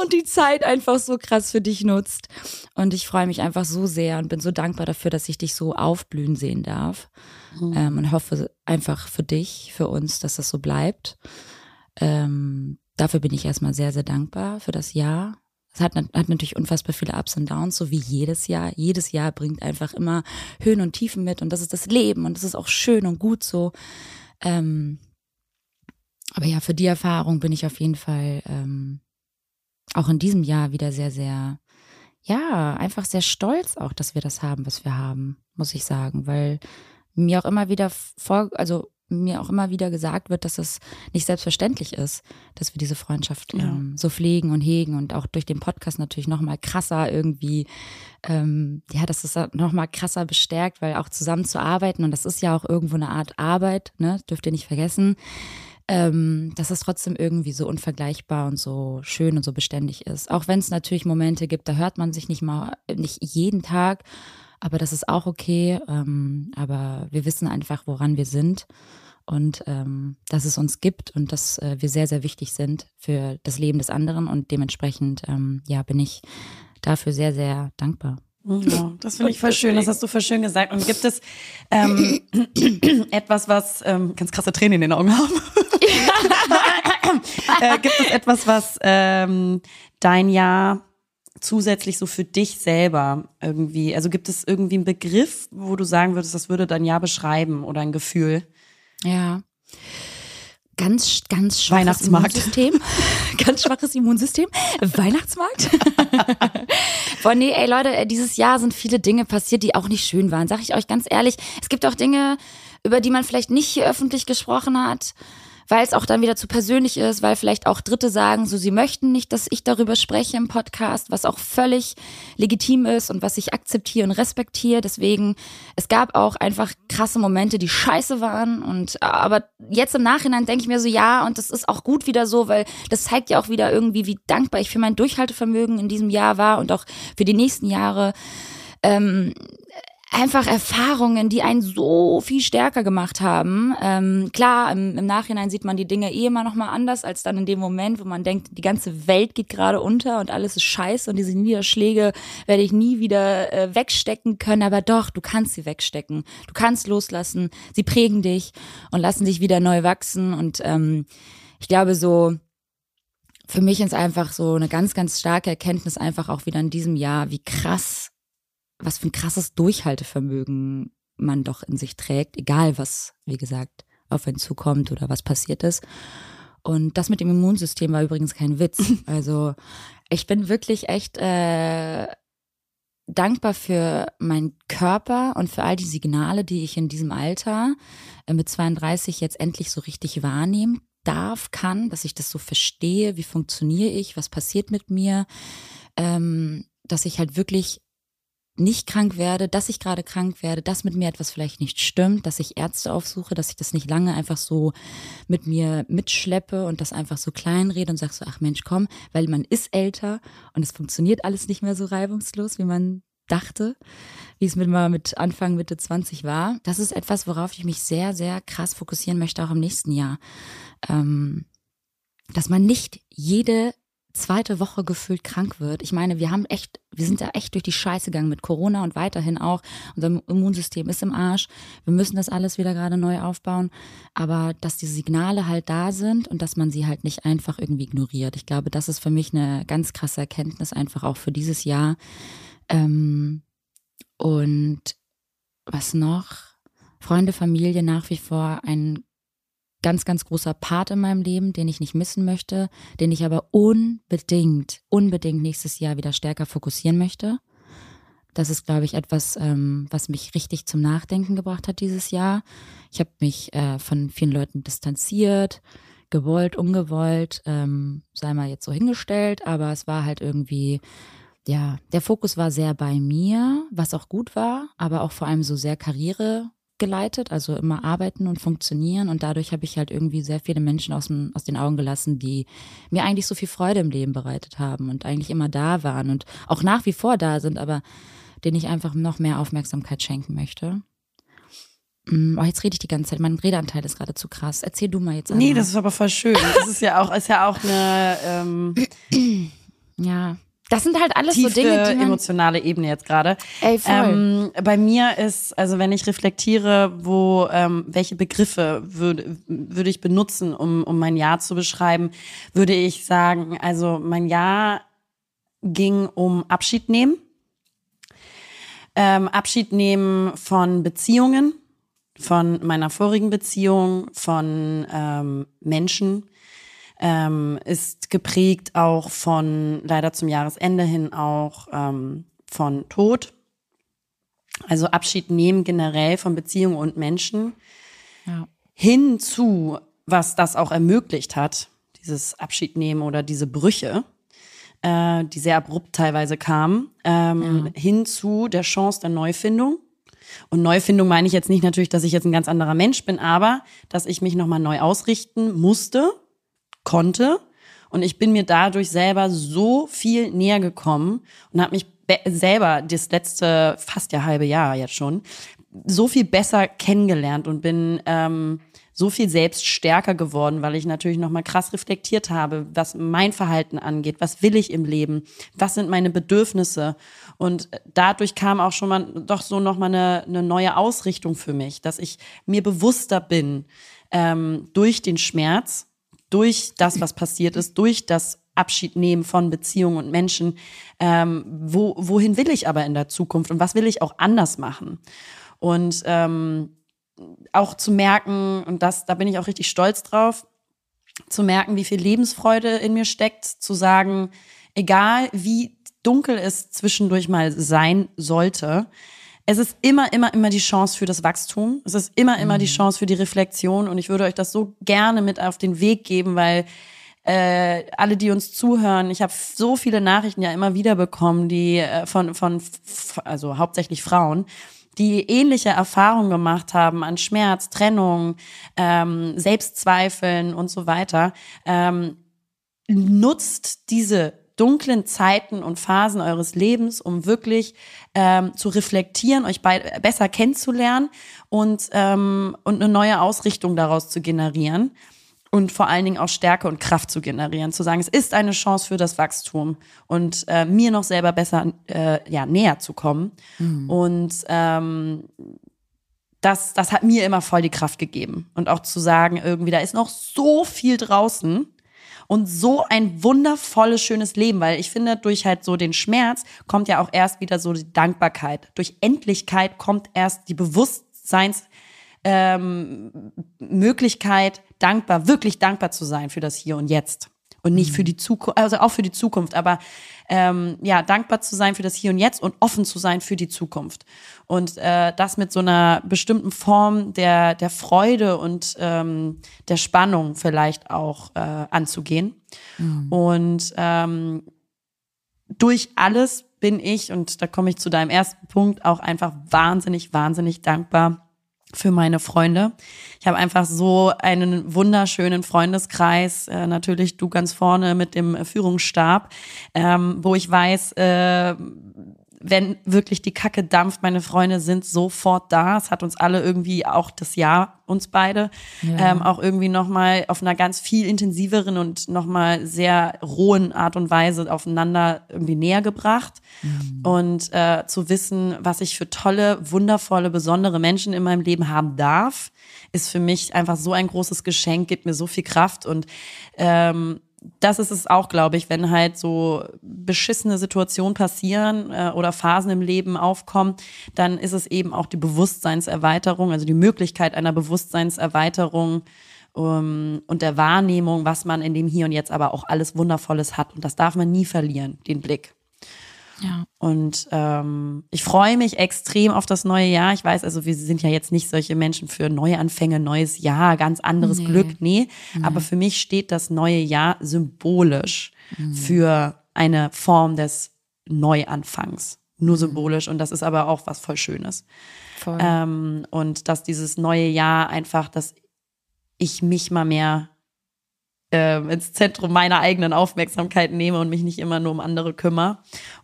und die Zeit einfach so krass für dich nutzt. Und ich freue mich einfach so sehr und bin so dankbar dafür, dass ich dich so aufblühen sehen darf. Ähm, und hoffe einfach für dich, für uns, dass das so bleibt. Ähm, dafür bin ich erstmal sehr, sehr dankbar für das Jahr. Es hat, hat natürlich unfassbar viele Ups und Downs, so wie jedes Jahr. Jedes Jahr bringt einfach immer Höhen und Tiefen mit und das ist das Leben und das ist auch schön und gut so. Ähm, aber ja, für die Erfahrung bin ich auf jeden Fall ähm, auch in diesem Jahr wieder sehr, sehr, ja, einfach sehr stolz auch, dass wir das haben, was wir haben, muss ich sagen, weil mir auch immer wieder vor, also mir auch immer wieder gesagt wird, dass es nicht selbstverständlich ist, dass wir diese Freundschaft Ja. ähm, so pflegen und hegen und auch durch den Podcast natürlich noch mal krasser irgendwie, ähm, ja, das ist noch mal krasser bestärkt, weil auch zusammen zu arbeiten und das ist ja auch irgendwo eine Art Arbeit, ne, dürft ihr nicht vergessen, ähm, dass es trotzdem irgendwie so unvergleichbar und so schön und so beständig ist. Auch wenn es natürlich Momente gibt, da hört man sich nicht mal, nicht jeden Tag, aber das ist auch okay. Ähm, aber wir wissen einfach, woran wir sind und ähm, dass es uns gibt und dass äh, wir sehr, sehr wichtig sind für das Leben des anderen und dementsprechend, ähm, ja, bin ich dafür sehr, sehr dankbar. Ja, das finde ich voll schön, das hast du voll schön gesagt. Und gibt es ähm, etwas, was, ähm, ganz krasse Tränen in den Augen haben? äh, gibt es etwas, was ähm, dein Jahr zusätzlich so für dich selber irgendwie, also gibt es irgendwie einen Begriff, wo du sagen würdest, das würde dein Jahr beschreiben oder ein Gefühl? Ja. Ganz, ganz schwaches Weihnachtsmarkt. Immunsystem. ganz schwaches Immunsystem. Weihnachtsmarkt. Boah, nee, ey Leute, äh, dieses Jahr sind viele Dinge passiert, die auch nicht schön waren. Sag ich euch ganz ehrlich. Es gibt auch Dinge, über die man vielleicht nicht hier öffentlich gesprochen hat, weil es auch dann wieder zu persönlich ist, weil vielleicht auch Dritte sagen, so sie möchten nicht, dass ich darüber spreche im Podcast, was auch völlig legitim ist und was ich akzeptiere und respektiere. Deswegen, es gab auch einfach krasse Momente, die scheiße waren und aber jetzt im Nachhinein denke ich mir so, ja, und das ist auch gut wieder so, weil das zeigt ja auch wieder irgendwie, wie dankbar ich für mein Durchhaltevermögen in diesem Jahr war und auch für die nächsten Jahre. Ähm, einfach Erfahrungen, die einen so viel stärker gemacht haben. Ähm, klar, im, im Nachhinein sieht man die Dinge eh immer noch mal anders als dann in dem Moment, wo man denkt, die ganze Welt geht gerade unter und alles ist scheiße und diese Niederschläge werde ich nie wieder äh, wegstecken können. Aber doch, du kannst sie wegstecken. Du kannst loslassen. Sie prägen dich und lassen dich wieder neu wachsen. Und ähm, ich glaube so, für mich ist einfach so eine ganz, ganz starke Erkenntnis einfach auch wieder in diesem Jahr, wie krass was für ein krasses Durchhaltevermögen man doch in sich trägt, egal was, wie gesagt, auf einen zukommt oder was passiert ist. Und das mit dem Immunsystem war übrigens kein Witz. Also ich bin wirklich echt äh, dankbar für meinen Körper und für all die Signale, die ich in diesem Alter äh, mit 32 jetzt endlich so richtig wahrnehmen darf, kann, dass ich das so verstehe, wie funktioniere ich, was passiert mit mir, ähm, dass ich halt wirklich nicht krank werde, dass ich gerade krank werde, dass mit mir etwas vielleicht nicht stimmt, dass ich Ärzte aufsuche, dass ich das nicht lange einfach so mit mir mitschleppe und das einfach so kleinrede und sag so, ach Mensch, komm, weil man ist älter und es funktioniert alles nicht mehr so reibungslos, wie man dachte, wie es mit mal mit Anfang Mitte 20 war. Das ist etwas, worauf ich mich sehr, sehr krass fokussieren möchte, auch im nächsten Jahr. Ähm, dass man nicht jede zweite Woche gefühlt krank wird. Ich meine, wir haben echt, wir sind ja echt durch die Scheiße gegangen mit Corona und weiterhin auch. Unser Immunsystem ist im Arsch. Wir müssen das alles wieder gerade neu aufbauen. Aber dass die Signale halt da sind und dass man sie halt nicht einfach irgendwie ignoriert. Ich glaube, das ist für mich eine ganz krasse Erkenntnis einfach auch für dieses Jahr. Ähm, und was noch? Freunde, Familie nach wie vor ein ganz, ganz großer Part in meinem Leben, den ich nicht missen möchte, den ich aber unbedingt, unbedingt nächstes Jahr wieder stärker fokussieren möchte. Das ist, glaube ich, etwas, ähm, was mich richtig zum Nachdenken gebracht hat dieses Jahr. Ich habe mich äh, von vielen Leuten distanziert, gewollt, ungewollt, ähm, sei mal jetzt so hingestellt, aber es war halt irgendwie, ja, der Fokus war sehr bei mir, was auch gut war, aber auch vor allem so sehr Karriere geleitet, also immer arbeiten und funktionieren. Und dadurch habe ich halt irgendwie sehr viele Menschen aus, dem, aus den Augen gelassen, die mir eigentlich so viel Freude im Leben bereitet haben und eigentlich immer da waren und auch nach wie vor da sind, aber denen ich einfach noch mehr Aufmerksamkeit schenken möchte. Mm, oh, jetzt rede ich die ganze Zeit. Mein Redeanteil ist gerade zu krass. Erzähl du mal jetzt. Einmal. Nee, das ist aber voll schön. Das ist ja auch, ist ja auch eine ähm, ja. Das sind halt alles so Dinge, die man emotionale Ebene jetzt gerade. Ey, voll. Ähm, bei mir ist, also wenn ich reflektiere, wo ähm, welche Begriffe würde würde ich benutzen, um um mein Jahr zu beschreiben, würde ich sagen, also mein Jahr ging um Abschied nehmen, ähm, Abschied nehmen von Beziehungen, von meiner vorigen Beziehung, von ähm, Menschen ähm, ist geprägt auch von, leider zum Jahresende hin auch ähm, von Tod. Also Abschied nehmen generell von Beziehungen und Menschen. Ja. Hinzu, was das auch ermöglicht hat, dieses Abschied nehmen oder diese Brüche, äh, die sehr abrupt teilweise kamen, ähm, ja. hinzu der Chance der Neufindung. Und Neufindung meine ich jetzt nicht natürlich, dass ich jetzt ein ganz anderer Mensch bin, aber dass ich mich nochmal neu ausrichten musste konnte. Und ich bin mir dadurch selber so viel näher gekommen und habe mich selber das letzte fast ja halbe Jahr jetzt schon so viel besser kennengelernt und bin ähm, so viel selbst stärker geworden, weil ich natürlich noch mal krass reflektiert habe, was mein Verhalten angeht, was will ich im Leben, was sind meine Bedürfnisse und dadurch kam auch schon mal doch so noch mal eine, eine neue Ausrichtung für mich, dass ich mir bewusster bin ähm, durch den Schmerz durch das, was passiert ist, durch das Abschied nehmen von Beziehungen und Menschen. Ähm, wo, wohin will ich aber in der Zukunft und was will ich auch anders machen? Und ähm, auch zu merken, und das, da bin ich auch richtig stolz drauf, zu merken, wie viel Lebensfreude in mir steckt, zu sagen, egal wie dunkel es zwischendurch mal sein sollte, es ist immer, immer, immer die Chance für das Wachstum. Es ist immer, immer mhm. die Chance für die Reflexion. Und ich würde euch das so gerne mit auf den Weg geben, weil äh, alle, die uns zuhören, ich habe so viele Nachrichten ja immer wieder bekommen, die äh, von, von, also hauptsächlich Frauen, die ähnliche Erfahrungen gemacht haben an Schmerz, Trennung, ähm, Selbstzweifeln und so weiter. Ähm, nutzt diese dunklen Zeiten und Phasen eures Lebens, um wirklich ähm, zu reflektieren, euch besser kennenzulernen und, ähm, und eine neue Ausrichtung daraus zu generieren und vor allen Dingen auch Stärke und Kraft zu generieren, zu sagen, es ist eine Chance für das Wachstum und äh, mir noch selber besser äh, ja, näher zu kommen. Mhm. Und ähm, das, das hat mir immer voll die Kraft gegeben. Und auch zu sagen, irgendwie, da ist noch so viel draußen und so ein wundervolles, schönes Leben, weil ich finde, durch halt so den Schmerz kommt ja auch erst wieder so die Dankbarkeit. Durch Endlichkeit kommt erst die Bewusstseinsmöglichkeit, ähm, dankbar, wirklich dankbar zu sein für das Hier und Jetzt und nicht für mhm. die Zukunft, also auch für die Zukunft, aber ähm, ja, dankbar zu sein für das Hier und Jetzt und offen zu sein für die Zukunft. Und äh, das mit so einer bestimmten Form der, der Freude und ähm, der Spannung vielleicht auch äh, anzugehen. Mhm. Und ähm, durch alles bin ich, und da komme ich zu deinem ersten Punkt, auch einfach wahnsinnig, wahnsinnig dankbar für meine Freunde. Ich habe einfach so einen wunderschönen Freundeskreis, äh, natürlich du ganz vorne mit dem Führungsstab, ähm, wo ich weiß, äh, wenn wirklich die Kacke dampft, meine Freunde sind sofort da. Es hat uns alle irgendwie auch das Jahr, uns beide, Ja. ähm, auch irgendwie nochmal auf einer ganz viel intensiveren und nochmal sehr rohen Art und Weise aufeinander irgendwie näher gebracht. Und äh, zu wissen, was ich für tolle, wundervolle, besondere Menschen in meinem Leben haben darf, ist für mich einfach so ein großes Geschenk, gibt mir so viel Kraft und ähm, das ist es auch, glaube ich, wenn halt so beschissene Situationen passieren äh, oder Phasen im Leben aufkommen, dann ist es eben auch die Bewusstseinserweiterung, also die Möglichkeit einer Bewusstseinserweiterung um, und der Wahrnehmung, was man in dem Hier und Jetzt aber auch alles Wundervolles hat. Und das darf man nie verlieren, den Blick. Ja. Und ähm, ich freue mich extrem auf das neue Jahr. Ich weiß, also wir sind ja jetzt nicht solche Menschen für Neuanfänge, neues Jahr, ganz anderes Nee. Glück. Nee, aber für mich steht das neue Jahr symbolisch für eine Form des Neuanfangs. Nur symbolisch. Und das ist aber auch was voll Schönes. Voll. Ähm, und dass dieses neue Jahr einfach, dass ich mich mal mehr ähm, ins Zentrum meiner eigenen Aufmerksamkeit nehme und mich nicht immer nur um andere kümmere.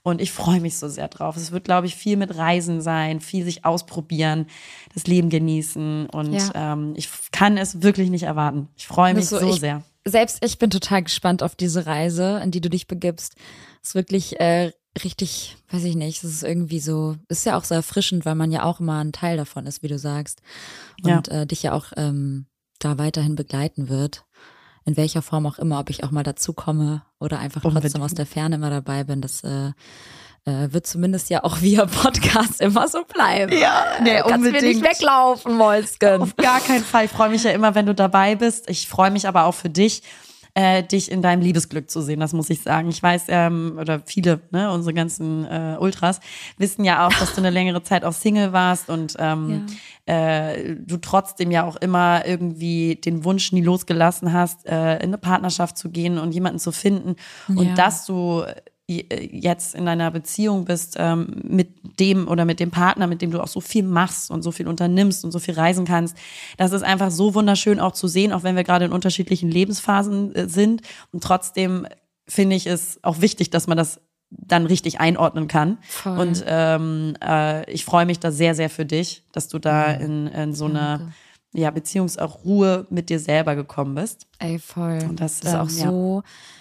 Und ich freue mich so sehr drauf. Es wird, glaube ich, viel mit Reisen sein, viel sich ausprobieren, das Leben genießen. Und Ja. ähm, ich kann es wirklich nicht erwarten. Ich freue mich Also so ich- sehr. Selbst ich bin total gespannt auf diese Reise, in die du dich begibst. Es ist wirklich äh, richtig, weiß ich nicht, es ist irgendwie so, ist ja auch so erfrischend, weil man ja auch immer ein Teil davon ist, wie du sagst. Und äh, dich ja auch ähm, da weiterhin begleiten wird. In welcher Form auch immer, ob ich auch mal dazu komme oder einfach trotzdem Unbedingt. aus der Ferne immer dabei bin, das äh, äh, wird zumindest ja auch via Podcast immer so bleiben. Ja, nee, Kannst mir nicht unbedingt. weglaufen, Molsken. Auf gar keinen Fall. Ich freue mich ja immer, wenn du dabei bist. Ich freue mich aber auch für dich, äh, dich in deinem Liebesglück zu sehen. Das muss ich sagen. Ich weiß, ähm, oder viele, ne, unsere ganzen äh, Ultras wissen ja auch, dass du eine längere Zeit auch Single warst und ähm, äh, du trotzdem ja auch immer irgendwie den Wunsch nie losgelassen hast, äh, in eine Partnerschaft zu gehen und jemanden zu finden. Und Ja. dass du jetzt in einer Beziehung bist ähm, mit dem oder mit dem Partner, mit dem du auch so viel machst und so viel unternimmst und so viel reisen kannst. Das ist einfach so wunderschön auch zu sehen, auch wenn wir gerade in unterschiedlichen Lebensphasen äh, sind. Und trotzdem finde ich es auch wichtig, dass man das dann richtig einordnen kann. Voll. Und ähm, äh, ich freue mich da sehr, sehr für dich, dass du da in, in so eine ja, Beziehungs auch Ruhe mit dir selber gekommen bist. Ey, voll. Und das, ist ähm, auch ja. so, äh,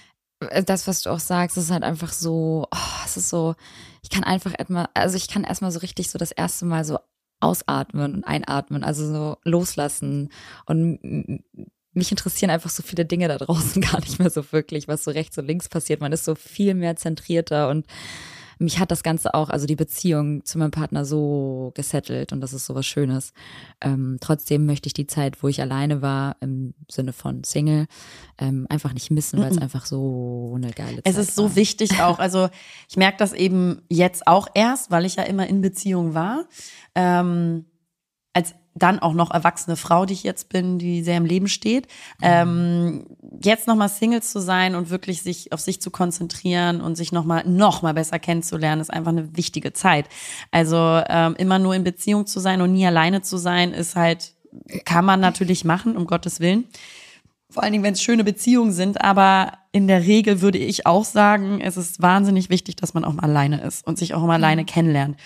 das, was du auch sagst, ist halt einfach so, oh, es ist so, ich kann einfach erstmal, also ich kann erstmal so richtig so das erste Mal so ausatmen und einatmen, also so loslassen und mich interessieren einfach so viele Dinge da draußen gar nicht mehr so wirklich, was so rechts und links passiert. Man ist so viel mehr zentrierter und mich hat das Ganze auch, also die Beziehung zu meinem Partner so gesettelt und das ist so was Schönes. Ähm, trotzdem möchte ich die Zeit, wo ich alleine war, im Sinne von Single, ähm, einfach nicht missen, weil es einfach so eine geile Zeit Es ist so war. wichtig auch. Also ich merke das eben jetzt auch erst, weil ich ja immer in Beziehung war. Ähm, als dann auch noch erwachsene Frau, die ich jetzt bin, die sehr im Leben steht. Ähm, jetzt nochmal Single zu sein und wirklich sich auf sich zu konzentrieren und sich nochmal noch mal besser kennenzulernen, ist einfach eine wichtige Zeit. Also ähm, immer nur in Beziehung zu sein und nie alleine zu sein, ist halt, kann man natürlich machen, um Gottes Willen vor allen Dingen, wenn es schöne Beziehungen sind, aber in der Regel würde ich auch sagen, es ist wahnsinnig wichtig, dass man auch mal alleine ist und sich auch mal alleine kennenlernt,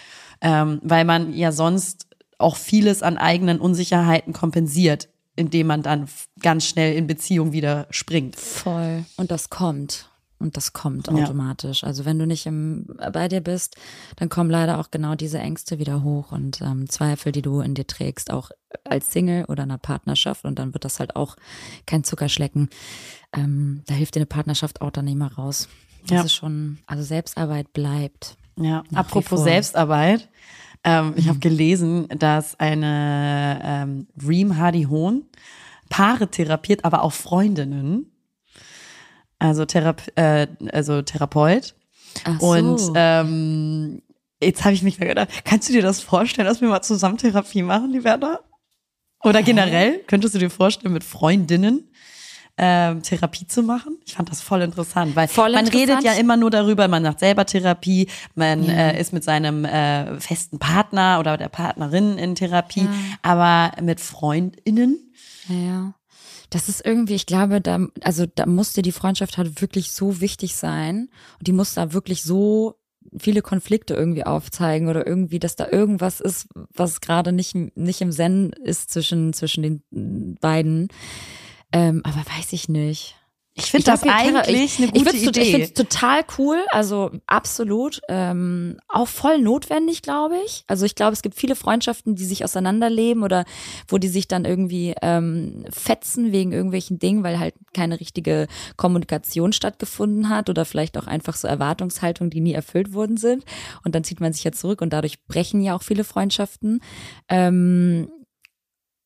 ähm, weil man ja sonst auch vieles an eigenen Unsicherheiten kompensiert, indem man dann ganz schnell in Beziehung wieder springt. Voll. Und das kommt. Und das kommt Ja. automatisch. Also wenn du nicht im, bei dir bist, dann kommen leider auch genau diese Ängste wieder hoch und ähm, Zweifel, die du in dir trägst, auch als Single oder in einer Partnerschaft. Und dann wird das halt auch kein Zuckerschlecken. Ähm, da hilft dir eine Partnerschaft auch dann nicht mehr raus. Das Ja. ist schon, also Selbstarbeit bleibt. Ja, apropos. Selbstarbeit. Ähm, ich habe gelesen, dass eine ähm, Reem Hardy Hohn Paare therapiert, aber auch Freundinnen. Also, Therape äh, also Therapeut. Ach so. Und ähm, jetzt habe ich mich gedacht, kannst du dir das vorstellen, dass wir mal zusammen Therapie machen, die Werner? Oder generell, könntest du dir vorstellen, mit Freundinnen ähm, Therapie zu machen? Ich fand das voll interessant, weil Voll man redet interessant. ja immer nur darüber, man macht selber Therapie, man äh, ist mit seinem äh, festen Partner oder der Partnerin in Therapie, aber mit Freundinnen, Ja, ja. Das ist irgendwie, ich glaube, da, also da musste die Freundschaft halt wirklich so wichtig sein und die muss da wirklich so viele Konflikte irgendwie aufzeigen oder irgendwie, dass da irgendwas ist, was gerade nicht, nicht im Zen ist zwischen, zwischen den beiden. Ähm, aber weiß ich nicht. Ich finde das glaub, eigentlich ich, eine gute ich find's, Ich Idee. finde es total cool, also absolut. Ähm, auch voll notwendig, glaube ich. Also ich glaube, es gibt viele Freundschaften, die sich auseinanderleben oder wo die sich dann irgendwie ähm, fetzen wegen irgendwelchen Dingen, weil halt keine richtige Kommunikation stattgefunden hat oder vielleicht auch einfach so Erwartungshaltungen, die nie erfüllt worden sind. Und dann zieht man sich ja zurück und dadurch brechen ja auch viele Freundschaften. Ähm,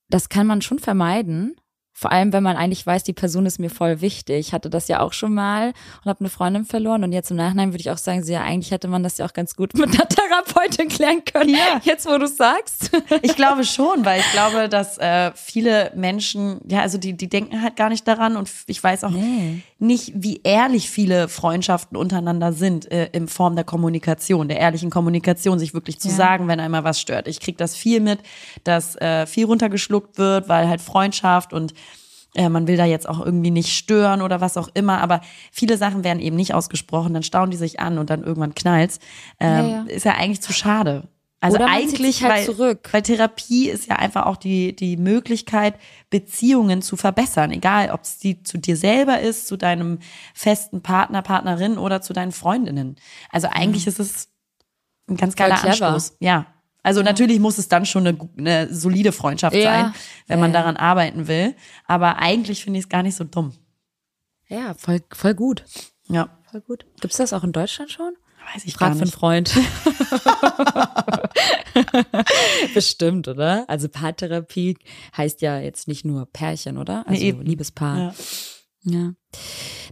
das kann man schon vermeiden. Vor allem, wenn man eigentlich weiß, die Person ist mir voll wichtig. Ich hatte das ja auch schon mal und habe eine Freundin verloren. Und jetzt im Nachhinein würde ich auch sagen, so, ja, eigentlich hätte man das ja auch ganz gut mit einer Therapeutin klären können. Ja. Jetzt, wo du sagst. Ich glaube schon, weil ich glaube, dass äh, viele Menschen, ja, also die, die denken halt gar nicht daran und ich weiß auch Nee. nicht, wie ehrlich viele Freundschaften untereinander sind äh, in Form der Kommunikation, der ehrlichen Kommunikation, sich wirklich zu Ja. sagen, wenn einmal was stört. Ich krieg das viel mit, dass äh, viel runtergeschluckt wird, weil halt Freundschaft und äh, man will da jetzt auch irgendwie nicht stören oder was auch immer, aber viele Sachen werden eben nicht ausgesprochen, dann stauen die sich an und dann irgendwann knallt's. Ähm, Ja, ja. Ist ja eigentlich zu schade. Also Oder eigentlich, halt weil, zurück. weil Therapie ist ja einfach auch die, die Möglichkeit, Beziehungen zu verbessern. Egal, ob es die zu dir selber ist, zu deinem festen Partner, Partnerin oder zu deinen Freundinnen. Also eigentlich ist es ein ganz Voll geiler clever. Anstoß. Ja. Also natürlich muss es dann schon eine, eine solide Freundschaft Ja. sein, wenn man daran arbeiten will. Aber eigentlich finde ich es gar nicht so dumm. Ja, voll, voll gut. Ja. Voll gut. Gibt's das auch in Deutschland schon? Weiß ich gar Frag für einen nicht. Freund. Bestimmt, oder? Also Paartherapie heißt ja jetzt nicht nur Pärchen, oder? Also Nee. Liebespaar. Ja. Ja.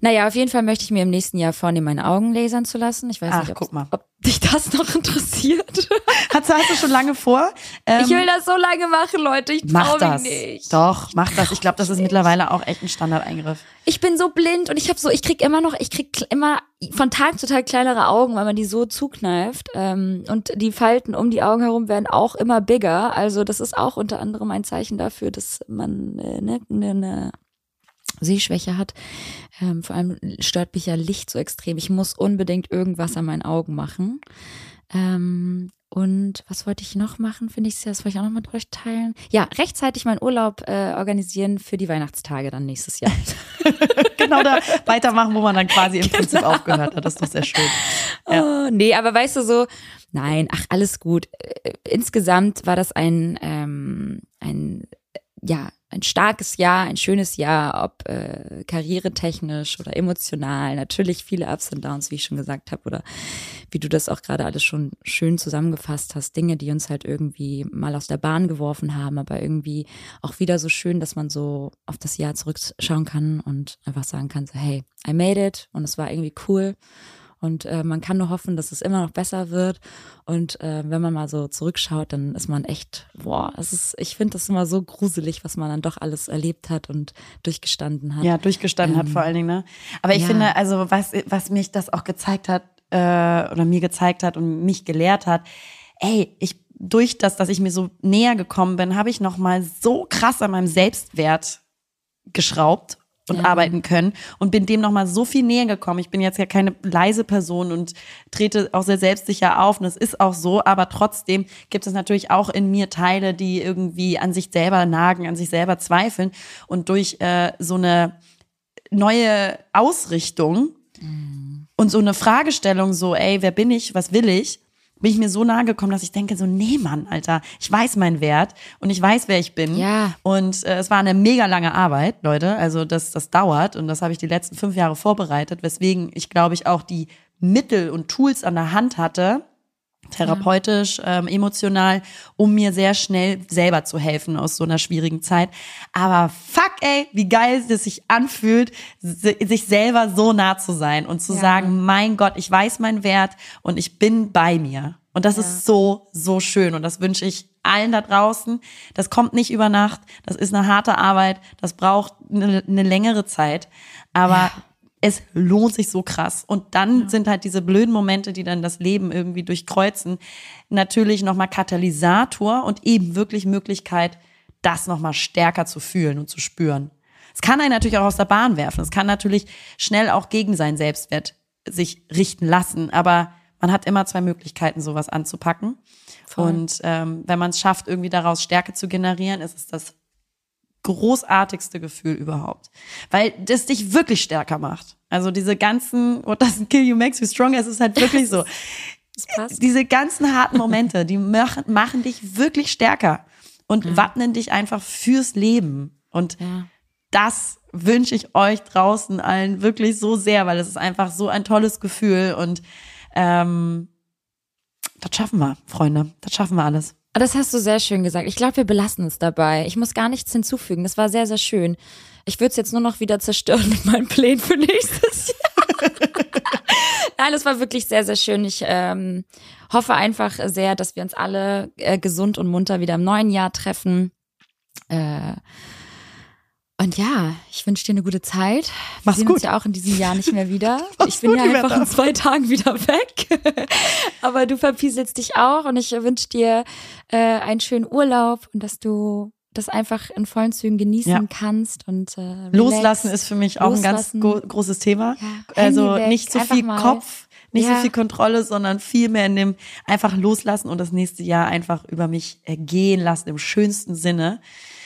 Naja, auf jeden Fall möchte ich mir im nächsten Jahr vornehmen, meine Augen lasern zu lassen. Ich weiß Ach, nicht, ob, dich das noch interessiert. Hast, du- hast du schon lange vor? Ähm, ich will das so lange machen, Leute. Ich Mach das. mich nicht. Doch, mach das. Ich glaube, das ist mittlerweile auch echt ein Standardeingriff. Ich bin so blind und ich habe so, ich krieg immer noch, ich krieg immer von Tag zu Tag kleinere Augen, weil man die so zukneift. Ähm, und die Falten um die Augen herum werden auch immer bigger. Also das ist auch unter anderem ein Zeichen dafür, dass man äh, ne, ne, ne Sehschwäche hat. Ähm, vor allem stört mich ja Licht so extrem. Ich muss unbedingt irgendwas an meinen Augen machen. Ähm, und was wollte ich noch machen? Finde ich, das wollte ich auch noch mit euch teilen. Ja, rechtzeitig meinen Urlaub äh, organisieren für die Weihnachtstage dann nächstes Jahr. Genau da weitermachen, wo man dann quasi im Prinzip aufgehört hat. Das ist doch sehr schön. Ja. Oh, nee, aber weißt du so, nein, ach, alles gut. Äh, Insgesamt war das ein, ähm, ein, ja, ein starkes Jahr, ein schönes Jahr, ob äh, karrieretechnisch oder emotional. Natürlich viele Ups und Downs, wie ich schon gesagt habe, oder wie du das auch gerade alles schon schön zusammengefasst hast. Dinge, die uns halt irgendwie mal aus der Bahn geworfen haben, aber irgendwie auch wieder so schön, dass man so auf das Jahr zurückschauen kann und einfach sagen kann, so, hey, I made it und es war irgendwie cool. Und äh, man kann nur hoffen, dass es immer noch besser wird. Und äh, wenn man mal so zurückschaut, dann ist man echt, boah, es ist, ich finde das immer so gruselig, was man dann doch alles erlebt hat und durchgestanden hat. Ja, durchgestanden hat vor allen Dingen, ne? Aber ich ja. finde, also was, was mich das auch gezeigt hat, äh, oder mir gezeigt hat und mich gelehrt hat, ey, ich, durch das, dass ich mir so näher gekommen bin, habe ich nochmal so krass an meinem Selbstwert geschraubt und Ja. arbeiten können und bin dem nochmal so viel näher gekommen. Ich bin jetzt ja keine leise Person und trete auch sehr selbstsicher auf und das ist auch so, aber trotzdem gibt es natürlich auch in mir Teile, die irgendwie an sich selber nagen, an sich selber zweifeln und durch äh, so eine neue Ausrichtung und so eine Fragestellung so, ey, wer bin ich, was will ich, bin ich mir so nahe gekommen, dass ich denke so, nee, Mann, Alter, ich weiß meinen Wert und ich weiß, wer ich bin. Ja. Und äh, es war eine mega lange Arbeit, Leute. Also das, das dauert und das habe ich die letzten fünf Jahre vorbereitet, weswegen ich, glaube ich, auch die Mittel und Tools an der Hand hatte, therapeutisch, ähm, emotional, um mir sehr schnell selber zu helfen aus so einer schwierigen Zeit. Aber fuck, ey, wie geil es sich anfühlt, si- sich selber so nah zu sein und zu Ja. sagen, mein Gott, ich weiß meinen Wert und ich bin bei mir. Und das ist so, so schön. Und das wünsche ich allen da draußen. Das kommt nicht über Nacht. Das ist eine harte Arbeit. Das braucht eine, eine längere Zeit. Aber es lohnt sich so krass. Und dann sind halt diese blöden Momente, die dann das Leben irgendwie durchkreuzen, natürlich nochmal Katalysator und eben wirklich Möglichkeit, das nochmal stärker zu fühlen und zu spüren. Es kann einen natürlich auch aus der Bahn werfen. Es kann natürlich schnell auch gegen seinen Selbstwert sich richten lassen. Aber Man hat immer zwei Möglichkeiten, sowas anzupacken. Voll. Und ähm, wenn man es schafft, irgendwie daraus Stärke zu generieren, ist es das großartigste Gefühl überhaupt. Weil das dich wirklich stärker macht. Also diese ganzen, what doesn't kill you makes you stronger, es ist halt wirklich so. Das passt. Diese ganzen harten Momente, die machen, machen dich wirklich stärker und wappnen dich einfach fürs Leben. Und Ja. das wünsche ich euch draußen allen wirklich so sehr, weil es ist einfach so ein tolles Gefühl und ähm, das schaffen wir, Freunde. Das schaffen wir alles. Ah, Das hast du sehr schön gesagt. Ich glaube, wir belassen es dabei. Ich muss gar nichts hinzufügen. Das war sehr, sehr schön. Ich würde es jetzt nur noch wieder zerstören mit meinen Plänen für nächstes Jahr. Nein, es war wirklich sehr, sehr schön. Ich ähm, hoffe einfach sehr, dass wir uns alle äh, gesund und munter wieder im neuen Jahr treffen. Äh, und ja, ich wünsche dir eine gute Zeit. Wir Mach's sehen gut. uns ja auch in diesem Jahr nicht mehr wieder. Ich bin ja einfach in zwei Tagen wieder weg. Aber du verpieselst dich auch und ich wünsche dir äh, einen schönen Urlaub und dass du das einfach in vollen Zügen genießen Ja. kannst und äh. Loslassen ist für mich auch ein ganz Loslassen. gro großes Thema. Ja, also weg, nicht so viel mal. Kopf, nicht Ja. so viel Kontrolle, sondern viel mehr in dem einfach loslassen und das nächste Jahr einfach über mich äh, gehen lassen im schönsten Sinne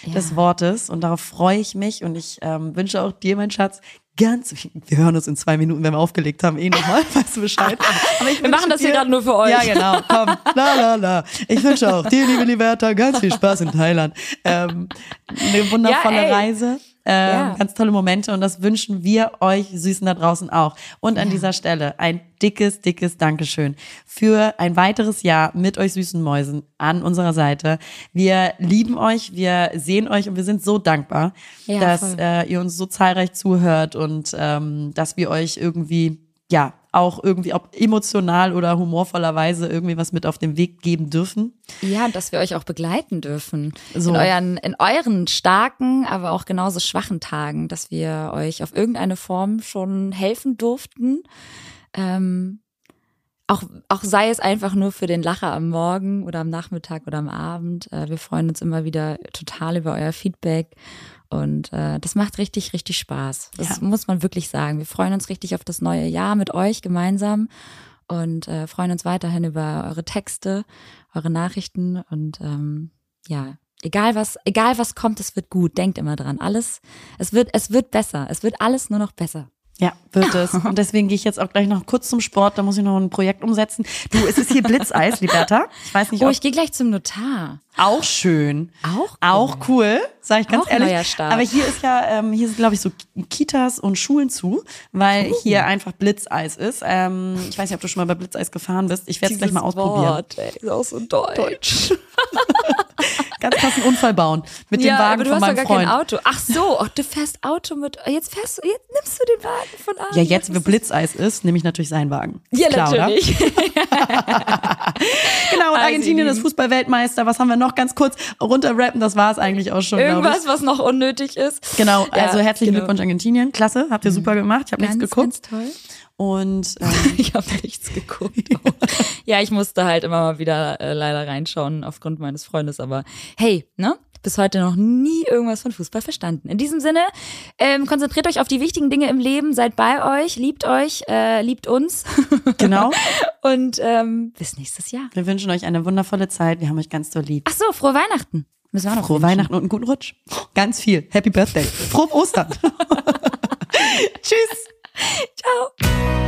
des Wortes. Und darauf freue ich mich und ich ähm, wünsche auch dir, mein Schatz, ganz, wir hören uns in zwei Minuten, wenn wir aufgelegt haben, eh nochmal, weißt du Bescheid. Wir machen das hier dir- gerade nur für euch. Ja, genau, komm, la la la. Ich wünsche auch dir, liebe Liberta, ganz viel Spaß in Thailand. Ähm, eine wundervolle Ja. Reise. Ähm, Ja. Ganz tolle Momente und das wünschen wir euch Süßen da draußen auch. Und an dieser Stelle ein dickes, dickes Dankeschön für ein weiteres Jahr mit euch süßen Mäusen an unserer Seite. Wir lieben euch, wir sehen euch und wir sind so dankbar, Ja, dass äh, ihr uns so zahlreich zuhört und ähm, dass wir euch irgendwie, ja, auch irgendwie, ob emotional oder humorvollerweise irgendwie was mit auf den Weg geben dürfen. Ja, und dass wir euch auch begleiten dürfen. So. In, euren, in euren starken, aber auch genauso schwachen Tagen, dass wir euch auf irgendeine Form schon helfen durften. Ähm, auch, auch sei es einfach nur für den Lacher am Morgen oder am Nachmittag oder am Abend. Äh, wir freuen uns immer wieder total über euer Feedback. Und äh, das macht richtig, richtig Spaß. Das Ja. muss man wirklich sagen. Wir freuen uns richtig auf das neue Jahr mit euch gemeinsam und äh, freuen uns weiterhin über eure Texte, eure Nachrichten und ähm, ja, egal was, egal was kommt, es wird gut. Denkt immer dran. Alles, es wird, es wird besser. Es wird alles nur noch besser. Ja, wird es. Und deswegen gehe ich jetzt auch gleich noch kurz zum Sport, da muss ich noch ein Projekt umsetzen. Du, es ist hier Blitzeis, Liberta. Ich weiß nicht, Oh, ich gehe gleich zum Notar. Auch schön. Auch cool. Auch cool, sage ich ganz Auch ehrlich. Aber hier ist ja, ähm, hier sind glaube ich so Kitas und Schulen zu, weil Oh. hier einfach Blitzeis ist. Ähm, ich weiß nicht, ob du schon mal bei Blitzeis gefahren bist. Ich werde es gleich mal ausprobieren. Wort, ey, ist auch so deutsch. Ganz krassen Unfall bauen mit dem ja, Wagen aber du von hast doch meinem gar Freund. kein Auto. Ach so, ach, du fährst Auto mit. Jetzt fährst du, jetzt nimmst du den Wagen von Arne. Ja, jetzt, wo Blitzeis ist, nehme ich natürlich seinen Wagen. Ja, Klar, natürlich. Genau, und Also, Argentinien ist Fußballweltmeister. Was haben wir noch ganz kurz runterrappen? Das war es eigentlich auch schon. Irgendwas, was noch unnötig ist. Genau, Ja, also herzlichen genau. Mhm. Glückwunsch Argentinien. Klasse, habt ihr super gemacht. Ich habe nichts Ganz, geguckt. ganz toll. Und ähm, Ich habe nichts geguckt. ja, ich musste halt immer mal wieder äh, leider reinschauen aufgrund meines Freundes, aber hey, ne? Bis heute noch nie irgendwas von Fußball verstanden. In diesem Sinne, ähm, konzentriert euch auf die wichtigen Dinge im Leben, seid bei euch, liebt euch, äh, liebt uns genau, und ähm, bis nächstes Jahr. wir wünschen euch eine wundervolle Zeit. Wir haben euch ganz doll lieb. Ach so, frohe Weihnachten. Müssen wir auch noch Frohe wünschen. Weihnachten und einen guten Rutsch. Ganz viel. Happy Birthday. Frohe Ostern. Tschüss. Ciao.